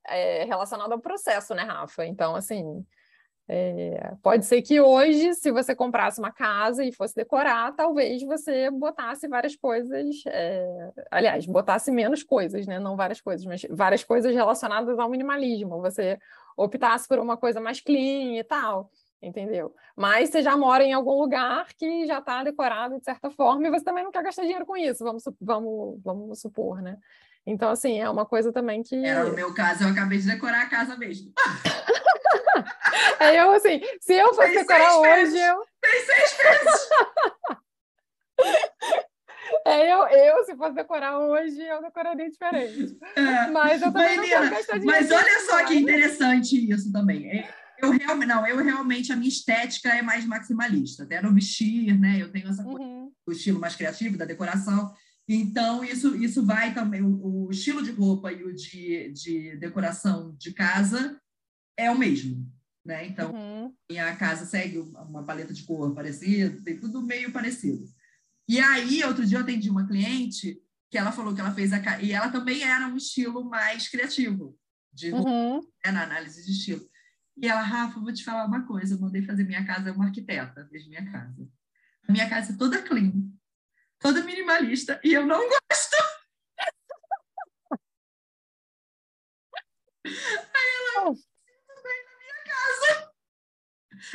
[SPEAKER 2] é, relacionada ao processo, né, Rafa? Então, assim, é, pode ser que hoje, se você comprasse uma casa e fosse decorar, talvez você botasse várias coisas, é, aliás, botasse menos coisas, né? Não várias coisas, mas várias coisas relacionadas ao minimalismo. Você optasse por uma coisa mais clean e tal. entendeu? Mas você já mora em algum lugar que já está decorado de certa forma e você também não quer gastar dinheiro com isso, vamos, vamos, vamos supor, né? Então, assim, é uma coisa também que.
[SPEAKER 1] Era no meu caso, eu acabei de decorar a casa mesmo. *laughs* *laughs*
[SPEAKER 2] é eu, assim, se eu fosse decorar hoje, eu.
[SPEAKER 1] Tem seis meses! *laughs*
[SPEAKER 2] É, eu, eu, se fosse decorar hoje, eu decoraria diferente. É. Mas eu também Menina, não quero gastar dinheiro.
[SPEAKER 1] Mas olha só que interessante isso também. É, eu realmente, não, eu realmente, a minha estética é mais maximalista, até no vestir, né? Eu tenho essa coisa, uhum. o estilo mais criativo da decoração. Então, isso, isso vai também, o, o estilo de roupa e o de, de decoração de casa é o mesmo, né? Então, uhum. minha casa segue uma paleta de cor parecida, tem tudo meio parecido. E aí, outro dia eu atendi uma cliente que ela falou que ela fez a e ela também era um estilo mais criativo de uhum. né, na análise de estilo. E ela, Rafa, vou te falar uma coisa, eu mandei fazer minha casa, uma arquiteta fez minha casa. A minha casa é toda clean, toda minimalista, e eu não gosto. *laughs* Aí ela,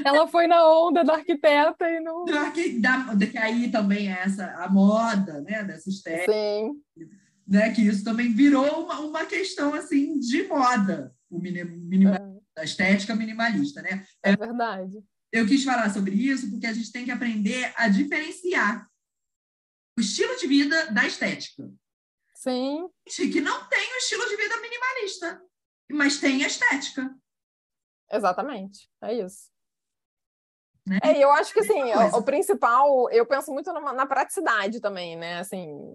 [SPEAKER 2] Ela foi na onda da arquiteta e não. Da,
[SPEAKER 1] que aí também é essa a moda, né? Dessa estética. Sim. Né, que isso também virou uma, uma questão assim de moda, o minimal, é. a estética minimalista, né?
[SPEAKER 2] É verdade.
[SPEAKER 1] Eu quis falar sobre isso porque a gente tem que aprender a diferenciar o estilo de vida da estética.
[SPEAKER 2] Sim.
[SPEAKER 1] Que não tem o estilo de vida minimalista, mas tem a estética.
[SPEAKER 2] Exatamente, é isso. Né? É, eu acho que assim, o, o, principal, eu penso muito na, na praticidade também, né? Assim,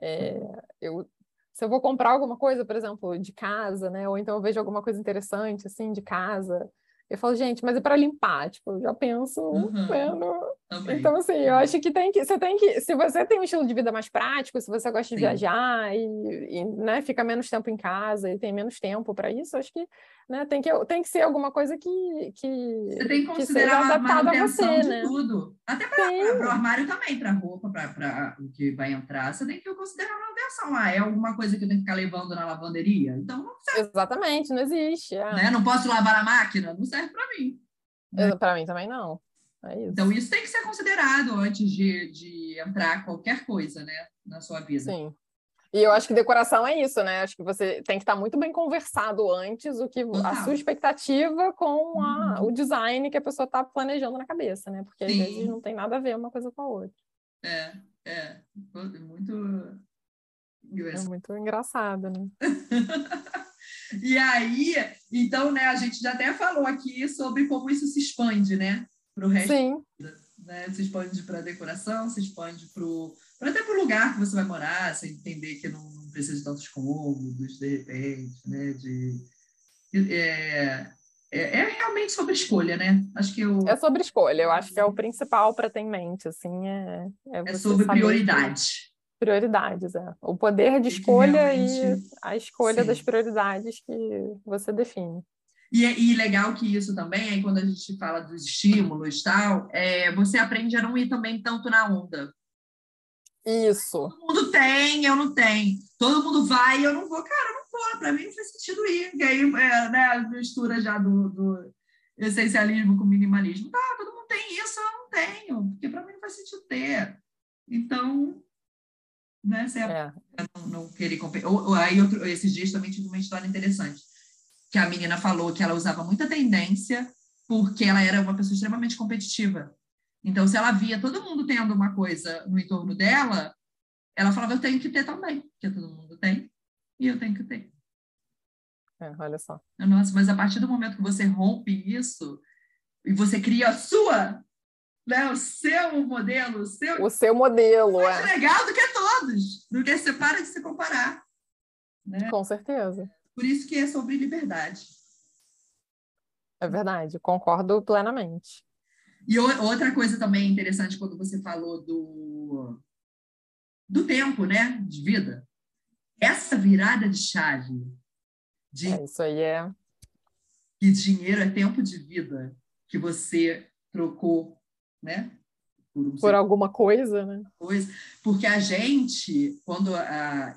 [SPEAKER 2] é, eu, se eu vou comprar alguma coisa, por exemplo, de casa, né? Ou então eu vejo alguma coisa interessante, assim, de casa, eu falo, gente, mas é para limpar, tipo, eu já penso uhum. né, no... Então, assim, eu acho que tem que. Você tem que. Se você tem um estilo de vida mais prático, se você gosta de Sim. viajar e, e, né, fica menos tempo em casa e tem menos tempo para isso, acho que né, tem, que tem que ser alguma coisa que. que
[SPEAKER 1] você tem que considerar que a manutenção você, de né? tudo. Até para o armário também, para roupa, para o que vai entrar, você tem que considerar a manutenção. Ah, é alguma coisa que eu tenho que ficar levando na lavanderia? Então não
[SPEAKER 2] serve. Exatamente, não existe.
[SPEAKER 1] É. Né? Não posso lavar a máquina? Não serve para mim.
[SPEAKER 2] Né? Para mim também não. É isso.
[SPEAKER 1] Então, isso tem que ser considerado antes de, de entrar qualquer coisa, né, na sua vida.
[SPEAKER 2] Sim. E eu acho que decoração é isso, né? Acho que você tem que estar muito bem conversado antes o que a sua expectativa com a, uhum. o design que a pessoa está planejando na cabeça, né? Porque Sim. às vezes não tem nada a ver uma coisa com a outra.
[SPEAKER 1] É, é. Muito.
[SPEAKER 2] É muito engraçado, né? *laughs*
[SPEAKER 1] e aí, então, né, a gente já até falou aqui sobre como isso se expande, né? Para o resto
[SPEAKER 2] Sim.
[SPEAKER 1] da vida. Né? Se expande para a decoração, se expande para até para o lugar que você vai morar, você entender que não, não precisa de tantos cômodos, de repente, né? De, é, é, é, realmente sobre escolha, né? Acho que eu...
[SPEAKER 2] É sobre escolha, eu acho que é o principal para ter em mente, assim, é...
[SPEAKER 1] É, é sobre prioridade.
[SPEAKER 2] Prioridades, é. O poder de escolha realmente... e a escolha Sim. das prioridades que você define.
[SPEAKER 1] E, e legal que isso também, quando a gente fala dos estímulos tal, é, você aprende a não ir também tanto na onda.
[SPEAKER 2] Isso.
[SPEAKER 1] Todo mundo tem, eu não tenho. Todo mundo vai, eu não vou. Cara, eu não vou. Para mim não faz sentido ir. E aí, é, né, a mistura já do, do essencialismo com minimalismo. Tá, todo mundo tem isso, eu não tenho. Porque para mim não faz sentido ter. Então, né, você é. não, não querer competir. Ou, ou, aí, outro, esses dias também tive uma história interessante. Que a menina falou que ela usava muita tendência porque ela era uma pessoa extremamente competitiva. Então, se ela via todo mundo tendo uma coisa no entorno dela, ela falava, eu tenho que ter também, porque todo mundo tem, e eu tenho que ter.
[SPEAKER 2] É, olha só.
[SPEAKER 1] Nossa, mas a partir do momento que você rompe isso, e você cria a sua, né, o seu modelo, o seu...
[SPEAKER 2] O seu modelo,
[SPEAKER 1] é. Mais legal do que todos, do que você para de se comparar. Né?
[SPEAKER 2] Com certeza.
[SPEAKER 1] Por isso que é sobre liberdade.
[SPEAKER 2] É verdade, concordo plenamente.
[SPEAKER 1] E outra coisa também interessante quando você falou do, do tempo, né, de vida. Essa virada de chave de
[SPEAKER 2] é, isso aí é
[SPEAKER 1] que dinheiro é tempo de vida que você trocou, né?
[SPEAKER 2] Por, um por alguma coisa, né?
[SPEAKER 1] Coisa. Porque a gente, quando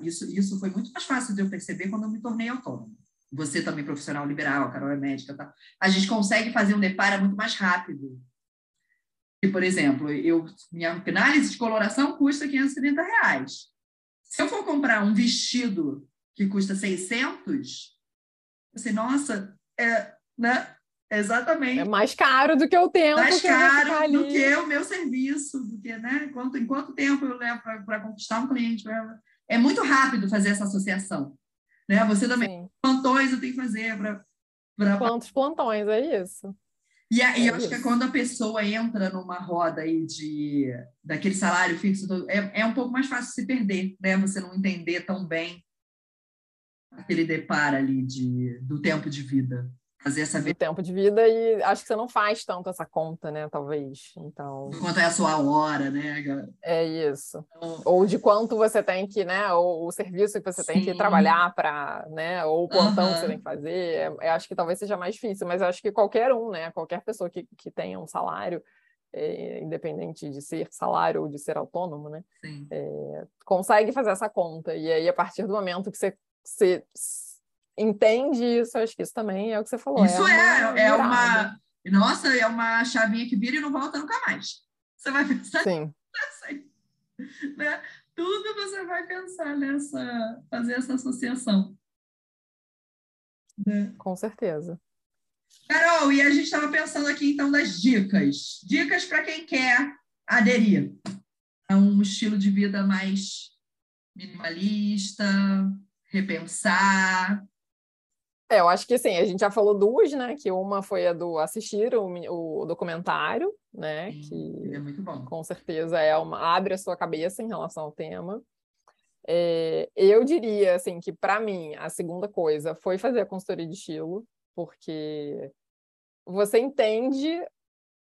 [SPEAKER 1] isso, isso foi muito mais fácil de eu perceber quando eu me tornei autônoma. você também profissional liberal, a Carol é médica, tá? a gente consegue fazer um deparo muito mais rápido. E, por exemplo, eu, minha análise de coloração custa 530 reais. Se eu for comprar um vestido que custa 600, assim, nossa, é, né? Exatamente.
[SPEAKER 2] É mais caro do que o tempo.
[SPEAKER 1] Mais caro do que o meu serviço, do que, né? Quanto, em quanto tempo eu levo para conquistar um cliente? É muito rápido fazer essa associação. Né? Você também, Sim. plantões eu tenho que fazer para. Pra...
[SPEAKER 2] Quantos plantões, é isso.
[SPEAKER 1] E, aí, é eu acho que é quando a pessoa entra numa roda aí de daquele salário fixo, é, é um pouco mais fácil se perder, né? Você não entender tão bem aquele deparo ali de, do tempo de vida fazer essa
[SPEAKER 2] do tempo de vida e acho que você não faz tanto essa conta, né? Talvez. Então.
[SPEAKER 1] Quanto é a sua hora, né?
[SPEAKER 2] É isso. Então... Ou de quanto você tem que, né? Ou o serviço que você Sim. tem que trabalhar para, né? Ou o plantão uhum. que você tem que fazer. É, acho que talvez seja mais difícil, mas acho que qualquer um, né? Qualquer pessoa que, que tenha um salário. É, independente de ser salário ou de ser autônomo, né? É, consegue fazer essa conta. E aí, a partir do momento que você, você entende isso, acho que isso também é o que você falou.
[SPEAKER 1] Isso é, uma, é, é uma nossa, é uma chavinha que vira e não volta nunca mais. Você vai pensar
[SPEAKER 2] Sim. *laughs*
[SPEAKER 1] né? Tudo você vai pensar nessa, fazer essa associação.
[SPEAKER 2] Né? Com certeza.
[SPEAKER 1] Carol, e a gente estava pensando aqui então das dicas. Dicas para quem quer aderir a um estilo de vida mais minimalista, repensar,
[SPEAKER 2] é, eu acho que assim, a gente já falou duas, né? Que uma foi a do assistir o, o documentário, né?
[SPEAKER 1] Sim, que é muito bom.
[SPEAKER 2] Com certeza é uma abre a sua cabeça em relação ao tema. É, eu diria assim que para mim a segunda coisa foi fazer a consultoria de estilo, porque você entende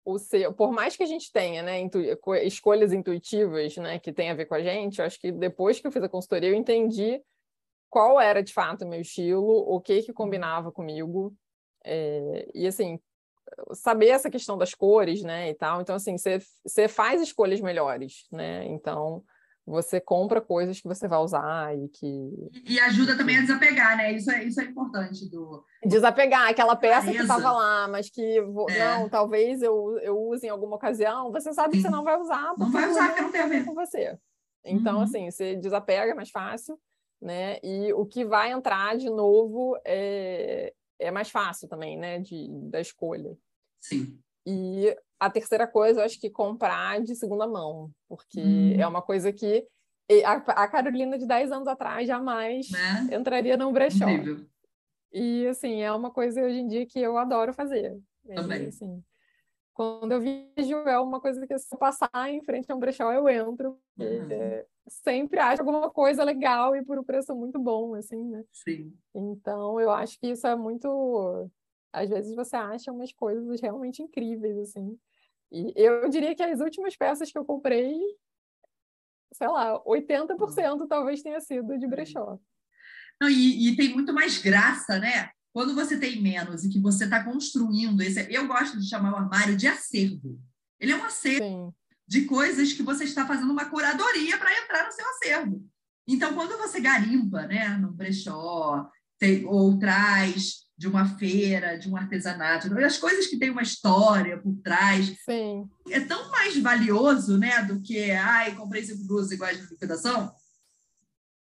[SPEAKER 2] o seu, por mais que a gente tenha, né, intu, escolhas intuitivas, né, que tem a ver com a gente, eu acho que depois que eu fiz a consultoria eu entendi qual era de fato o meu estilo, o que que combinava comigo. É, e assim, saber essa questão das cores, né, e tal. Então, assim, você faz escolhas melhores, né? Então, você compra coisas que você vai usar e que...
[SPEAKER 1] E ajuda também a desapegar, né? Isso é, isso é importante do...
[SPEAKER 2] Desapegar, aquela peça que estava lá, mas que, é. não, talvez eu, eu use em alguma ocasião, você sabe que você não vai usar.
[SPEAKER 1] Não vai usar, porque não tem a ver
[SPEAKER 2] com você. Então, uhum. assim, você desapega é mais fácil né? E o que vai entrar de novo é, é mais fácil também, né? De, da escolha.
[SPEAKER 1] Sim.
[SPEAKER 2] E a terceira coisa, eu acho que comprar de segunda mão, porque hum. é uma coisa que a, a, Carolina de 10 anos atrás jamais né? entraria num brechó. Incrível. E, assim, é uma coisa hoje em dia que eu adoro fazer.
[SPEAKER 1] Também.
[SPEAKER 2] E, assim, quando eu vejo, é uma coisa que se eu passar em frente a um brechó, eu entro. Uhum. É, sempre acho alguma coisa legal e por um preço muito bom, assim, né?
[SPEAKER 1] Sim.
[SPEAKER 2] Então, eu acho que isso é muito... Às vezes você acha umas coisas realmente incríveis, assim. E eu diria que as últimas peças que eu comprei, sei lá, 80% talvez tenha sido de brechó.
[SPEAKER 1] Não, e, e tem muito mais graça, né? Quando você tem menos e que você está construindo esse. Eu gosto de chamar o armário de acervo. Ele é um acervo. Sim de coisas que você está fazendo uma curadoria para entrar no seu acervo. Então, quando você garimpa, né, no brechó, tem, ou traz de uma feira, de um artesanato, as coisas que têm uma história por trás,
[SPEAKER 2] Sim.
[SPEAKER 1] é tão mais valioso, né, do que, ai, comprei cinco blusas iguais de liquidação.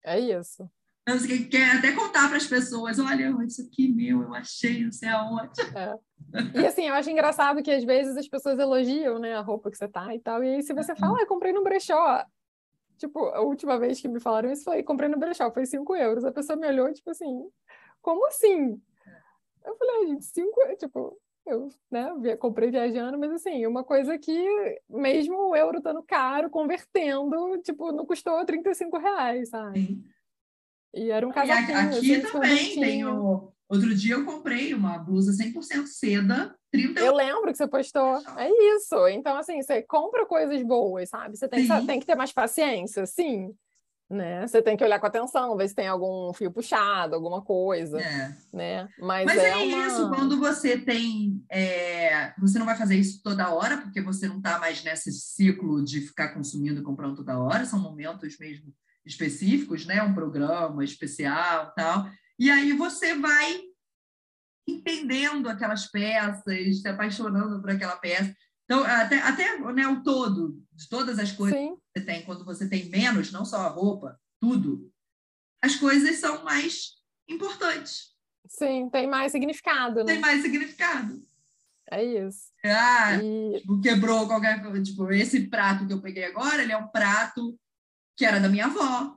[SPEAKER 2] É isso.
[SPEAKER 1] Você quer até contar para as pessoas, olha, isso aqui meu, eu achei, não sei aonde.
[SPEAKER 2] É. E assim, eu acho engraçado que às vezes as pessoas elogiam, né, a roupa que você tá e tal. E aí, se você fala, ah, eu comprei no brechó. Tipo, a última vez que me falaram isso foi, comprei no brechó, foi 5 euros. A pessoa me olhou, tipo assim, como assim? Eu falei, ah, gente, 5 tipo, eu né, comprei viajando, mas assim, uma coisa que, mesmo o euro estando caro, convertendo, tipo, não custou 35 reais, sabe? E era um casaquinho.
[SPEAKER 1] Aqui, aqui também tem o... Outro dia eu comprei uma blusa 100% seda, 30
[SPEAKER 2] Eu lembro que você postou. É isso. Então, assim, você compra coisas boas, sabe? Você tem, que, tem que ter mais paciência, sim. Né? Você tem que olhar com atenção, ver se tem algum fio puxado, alguma coisa, é. né? Mas,
[SPEAKER 1] Mas
[SPEAKER 2] é,
[SPEAKER 1] é uma... isso, quando você tem... É... Você não vai fazer isso toda hora, porque você não está mais nesse ciclo de ficar consumindo e comprando toda hora, são momentos mesmo específicos, né? Um programa especial tal. E aí você vai entendendo aquelas peças, se apaixonando por aquela peça. Então, até, até né, o todo, de todas as coisas Sim. que você tem, quando você tem menos, não só a roupa, tudo, as coisas são mais importantes.
[SPEAKER 2] Sim, tem mais significado, né?
[SPEAKER 1] Tem mais significado.
[SPEAKER 2] É isso.
[SPEAKER 1] Ah, e... tipo, quebrou qualquer coisa. Tipo, esse prato que eu peguei agora, ele é um prato que era da minha avó.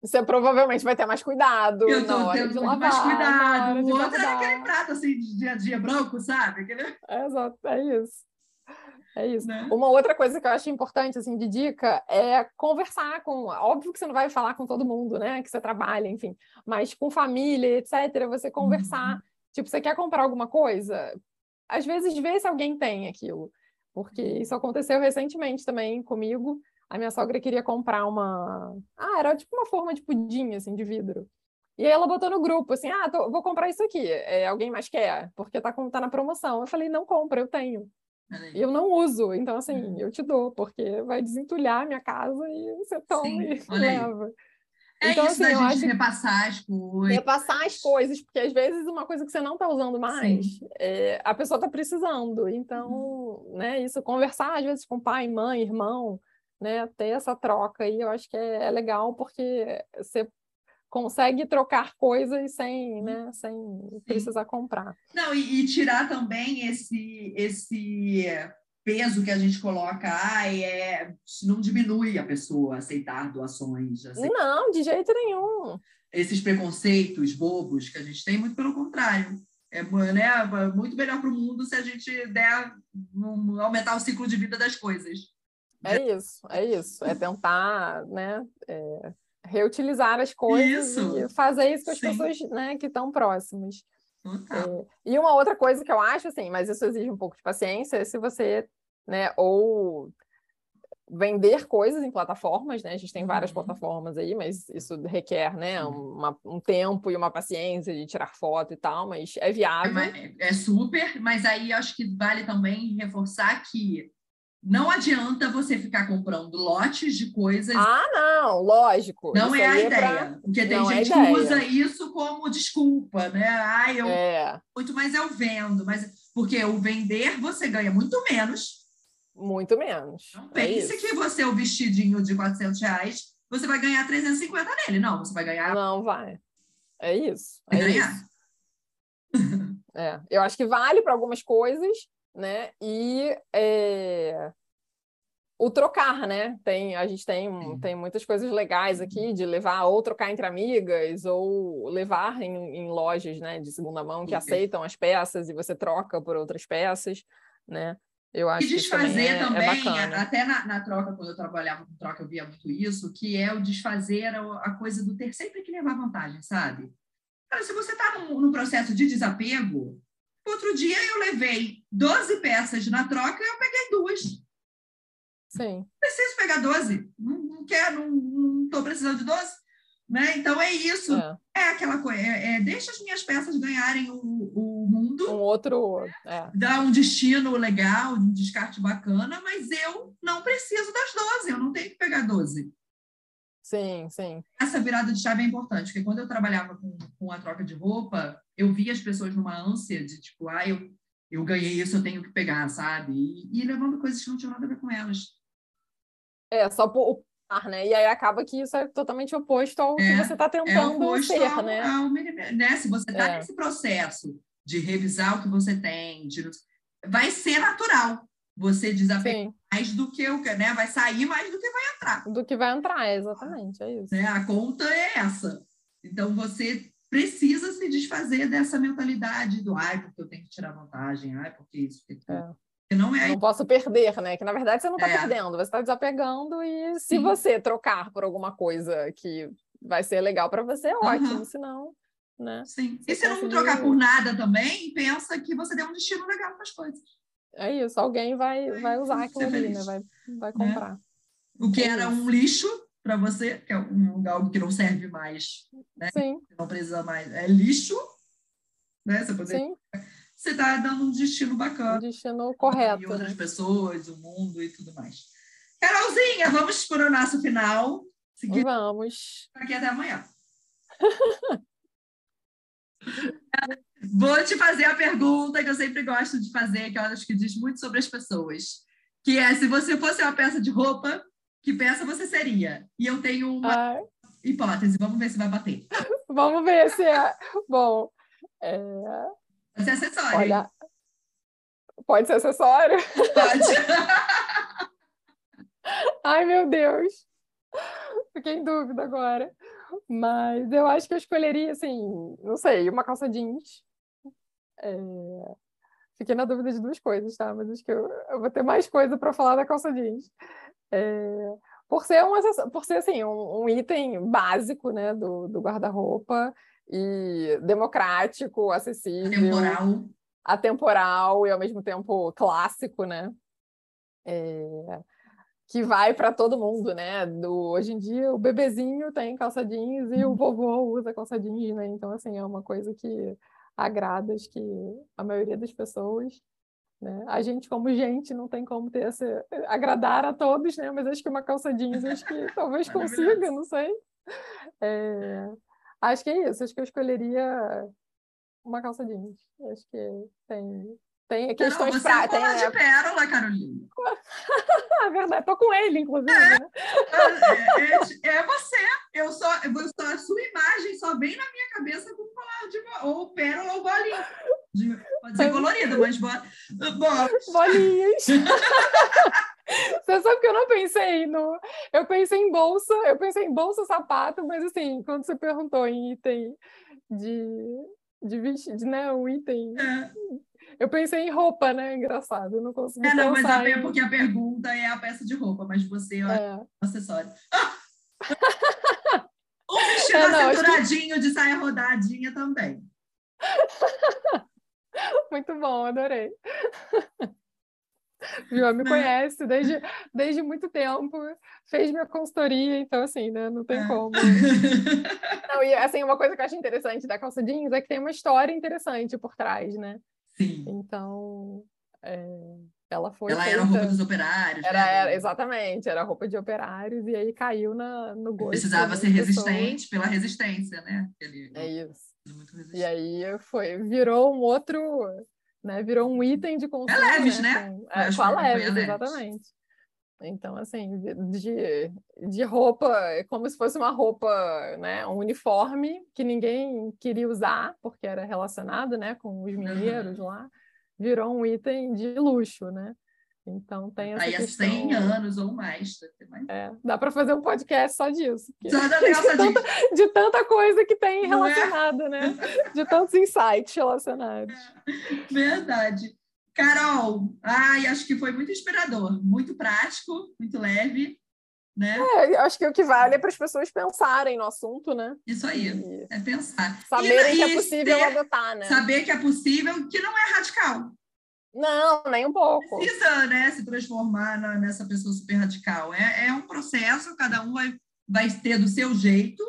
[SPEAKER 2] Você provavelmente vai ter mais cuidado.
[SPEAKER 1] Eu tô tendo lavar, mais cuidado. O outro era aquele prato assim de dia a dia branco, sabe? Aquele...
[SPEAKER 2] É, exato, é isso. É isso. Né? Uma outra coisa que eu acho importante, assim, de dica, é conversar com. Óbvio que você não vai falar com todo mundo, né? Que você trabalha, enfim. Mas com família, etc., você conversar. Uhum. Tipo, você quer comprar alguma coisa? Às vezes, vê se alguém tem aquilo. Porque isso aconteceu recentemente também comigo. A minha sogra queria comprar uma. Ah, era tipo uma forma de pudim, assim, de vidro. E aí ela botou no grupo, assim, ah, tô, vou comprar isso aqui. É, alguém mais quer? Porque tá, tá na promoção. Eu falei, não compra, eu tenho. Eu não uso, então assim, uhum. eu te dou, porque vai desentulhar a minha casa e você toma Sim, e *laughs* leva.
[SPEAKER 1] É então, isso assim, da gente repassar as coisas.
[SPEAKER 2] Repassar as coisas, porque às vezes uma coisa que você não está usando mais, é, a pessoa está precisando. Então, uhum. né, isso, conversar às vezes com pai, mãe, irmão, né, ter essa troca aí, eu acho que é, é legal, porque você consegue trocar coisas sem, né, sem precisar comprar.
[SPEAKER 1] Não, e, e, tirar também esse, esse peso que a gente coloca, ah, é, não diminui a pessoa aceitar doações.
[SPEAKER 2] Aceitar... Não, de jeito nenhum.
[SPEAKER 1] Esses preconceitos bobos que a gente tem, muito pelo contrário. É né, muito melhor para o mundo se a gente der um, aumentar o ciclo de vida das coisas.
[SPEAKER 2] É isso, é isso. É tentar, né? É reutilizar as coisas isso. e fazer isso com as Sim. pessoas né, que estão próximas. É, e uma outra coisa que eu acho, assim, mas isso exige um pouco de paciência, é se você, né, ou vender coisas em plataformas, né? A gente tem várias uhum. plataformas aí, mas isso requer, né, uma, um tempo e uma paciência de tirar foto e tal, mas é viável.
[SPEAKER 1] É, é super, mas aí acho que vale também reforçar que não adianta você ficar comprando lotes de coisas.
[SPEAKER 2] Ah, não, lógico.
[SPEAKER 1] Não é a é ideia. Pra... Porque tem não é gente é que usa isso como desculpa, né? Ah, eu é. muito mais eu vendo, mas porque o vender você ganha muito menos.
[SPEAKER 2] Muito menos.
[SPEAKER 1] Não é pense que você o vestidinho de 400 reais, você vai ganhar 350 nele. Não, você vai ganhar.
[SPEAKER 2] Não vai. É isso. É ganhar. Isso. *laughs* é. Eu acho que vale para algumas coisas, né? E é... o trocar, né? Tem, a gente tem, tem muitas coisas legais aqui de levar ou trocar entre amigas ou levar em, em lojas, né, de segunda mão que aceitam as peças e você troca por outras peças, né? Eu acho
[SPEAKER 1] e desfazer
[SPEAKER 2] que é,
[SPEAKER 1] também,
[SPEAKER 2] é
[SPEAKER 1] até na, na, troca, quando eu trabalhava com troca, eu via muito isso, que é o desfazer a, a coisa do ter sempre que levar vantagem, sabe? Cara, se você está num, num processo de desapego, Outro dia eu levei 12 peças na troca eu peguei duas.
[SPEAKER 2] Sim.
[SPEAKER 1] Preciso pegar 12. Não, não quero, não estou precisando de 12. Né? Então é isso. É, é aquela coisa. É, é, deixa as minhas peças ganharem o, o mundo.
[SPEAKER 2] Um outro. É.
[SPEAKER 1] Dá um destino legal, um descarte bacana, mas eu não preciso das 12, eu não tenho que pegar 12.
[SPEAKER 2] Sim, sim.
[SPEAKER 1] Essa virada de chave é importante, porque quando eu trabalhava com, com a troca de roupa, eu via as pessoas numa ânsia de tipo, ah, eu, eu ganhei isso, eu tenho que pegar, sabe? E, e levando coisas que não tinham nada a ver com elas.
[SPEAKER 2] É, só por né? E aí acaba que isso é totalmente oposto ao é, que você está é tentando é ser, ao, né?
[SPEAKER 1] Ao, né? Se você está é. nesse processo de revisar o que você tem, de, vai ser natural você desapegar mais do que o que, né? Vai sair mais do que vai entrar.
[SPEAKER 2] Do que vai entrar, exatamente, é isso.
[SPEAKER 1] Né? A conta é essa. Então você precisa se desfazer dessa mentalidade do ai, porque eu tenho que tirar vantagem, ai, porque isso, porque é. Não, é...
[SPEAKER 2] não posso perder, né? Que na verdade você não está é. perdendo, você está desapegando e se Sim. você trocar por alguma coisa que vai ser legal para você, é ótimo, uhum. senão, né?
[SPEAKER 1] Sim. E se não trocar por nada também, pensa que você deu um destino legal para as coisas.
[SPEAKER 2] É isso, alguém vai, vai usar aquilo ali, né? Vai, vai né? comprar. É.
[SPEAKER 1] O que é era um lixo para você, que é um, algo que não serve mais, né?
[SPEAKER 2] Sim.
[SPEAKER 1] Não precisa mais. É lixo, né? Você poder... Sim. Você está dando um destino bacana. Um
[SPEAKER 2] destino correto. E
[SPEAKER 1] outras
[SPEAKER 2] né?
[SPEAKER 1] pessoas, o mundo e tudo mais. Carolzinha, vamos para o nosso final.
[SPEAKER 2] Seguir... Vamos.
[SPEAKER 1] Aqui até amanhã. *laughs* Vou te fazer a pergunta que eu sempre gosto de fazer, que eu acho que diz muito sobre as pessoas. Que é, se você fosse uma peça de roupa, que peça você seria? E eu tenho uma Ai. hipótese, vamos ver se vai bater. *laughs*
[SPEAKER 2] Vamos ver se é. Bom. É...
[SPEAKER 1] Pode ser acessório. Olha...
[SPEAKER 2] Pode ser acessório?
[SPEAKER 1] Pode. *laughs*
[SPEAKER 2] Ai, meu Deus. Fiquei em dúvida agora. Mas eu acho que eu escolheria, assim, não sei, uma calça jeans. É... Fiquei na dúvida de duas coisas, tá? Mas acho que eu, eu vou ter mais coisa para falar da calça jeans. É... Por ser, um, por ser assim, um, um item básico né, do, do guarda-roupa e democrático, acessível.
[SPEAKER 1] Atemporal.
[SPEAKER 2] Atemporal e ao mesmo tempo clássico, né? É que vai para todo mundo, né? Do, hoje em dia o bebezinho tem calça jeans e o vovô usa calça jeans, né? Então, assim, é uma coisa que agrada acho que a maioria das pessoas. Né? A gente, como gente, não tem como ter essa, agradar a todos, né? Mas acho que uma calça jeans, acho que *laughs* talvez consiga, não sei. É, acho que é isso, acho que eu escolheria uma calça jeans. Acho que tem tem questões
[SPEAKER 1] não, você é tem, de pérola, Carolina. *laughs*
[SPEAKER 2] é verdade, tô com ele, inclusive.
[SPEAKER 1] É, né? é, é, *laughs* é, você. Eu só, eu só, a sua imagem só vem na minha cabeça com colar de ou pérola ou bolinha. De, pode ser colorido, mas bo...
[SPEAKER 2] bolinhas. *laughs* Você sabe que eu não pensei no. Eu pensei em bolsa, eu pensei em bolsa sapato, mas assim, quando você perguntou em item de, de vestir, né? Um item é. Eu pensei em roupa, né? Engraçado, eu não consegui
[SPEAKER 1] É, não, mas
[SPEAKER 2] a,
[SPEAKER 1] em... porque a pergunta é a peça de roupa, mas você é o acessório. *laughs* *laughs* um vestido é, não, acinturadinho que... de saia rodadinha também. *laughs*
[SPEAKER 2] Muito bom, adorei. *laughs* Viu, me né? conhece desde, desde muito tempo, fez minha consultoria, então assim, né, não tem é. como. *laughs* Não, e assim, uma coisa que eu acho interessante da calça jeans é que tem uma história interessante por trás, né?
[SPEAKER 1] Sim.
[SPEAKER 2] Então, é, ela foi.
[SPEAKER 1] Ela
[SPEAKER 2] feita...
[SPEAKER 1] era roupa dos operários.
[SPEAKER 2] Era, né? era, exatamente, era roupa de operários, e aí caiu na, no gosto.
[SPEAKER 1] Precisava ser resistente pela resistência, né?
[SPEAKER 2] Ele, é isso. E aí foi, virou um outro, né? Virou um item de consumo.
[SPEAKER 1] É leves, né? né?
[SPEAKER 2] Com, é, com a leves, exatamente. Então, assim, de, de roupa, é como se fosse uma roupa, né, um uniforme que ninguém queria usar, porque era relacionado, né, com os mineiros uhum. lá, virou um item de luxo, né? Então tem essa
[SPEAKER 1] Aí há 100 anos ou mais. mais.
[SPEAKER 2] É, dá para fazer um podcast só disso.
[SPEAKER 1] Só da *laughs*
[SPEAKER 2] de, tanta, de tanta coisa que tem relacionada, é? né? *laughs* De tantos insights relacionados.
[SPEAKER 1] É, verdade. Carol, ai, acho que foi muito inspirador, muito prático, muito leve, né?
[SPEAKER 2] É, acho que o que vale é para as pessoas pensarem no assunto, né?
[SPEAKER 1] Isso aí, e... é pensar.
[SPEAKER 2] Saberem que é possível ter, adotar, né?
[SPEAKER 1] Saber que é possível, que não é radical.
[SPEAKER 2] Não, nem um pouco.
[SPEAKER 1] Precisa, né, se transformar na, nessa pessoa super radical. É, é um processo, cada um vai, vai ter do seu jeito,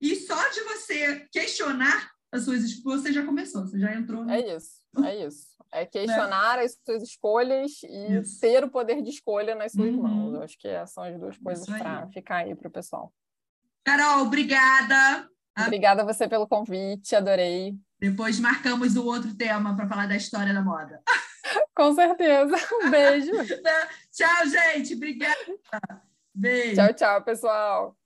[SPEAKER 1] e só de você questionar as suas escolhas, você já começou, você já entrou. No...
[SPEAKER 2] É isso, é isso. É questionar né? as suas escolhas e Isso. ter o poder de escolha nas suas uhum. mãos. Eu acho que são as duas coisas para ficar aí para o pessoal.
[SPEAKER 1] Carol, obrigada.
[SPEAKER 2] Obrigada a você pelo convite, adorei.
[SPEAKER 1] Depois marcamos o outro tema para falar da história da moda. *laughs*
[SPEAKER 2] Com certeza. Um beijo. *laughs*
[SPEAKER 1] tchau, gente. Obrigada. Beijo.
[SPEAKER 2] Tchau, tchau, pessoal.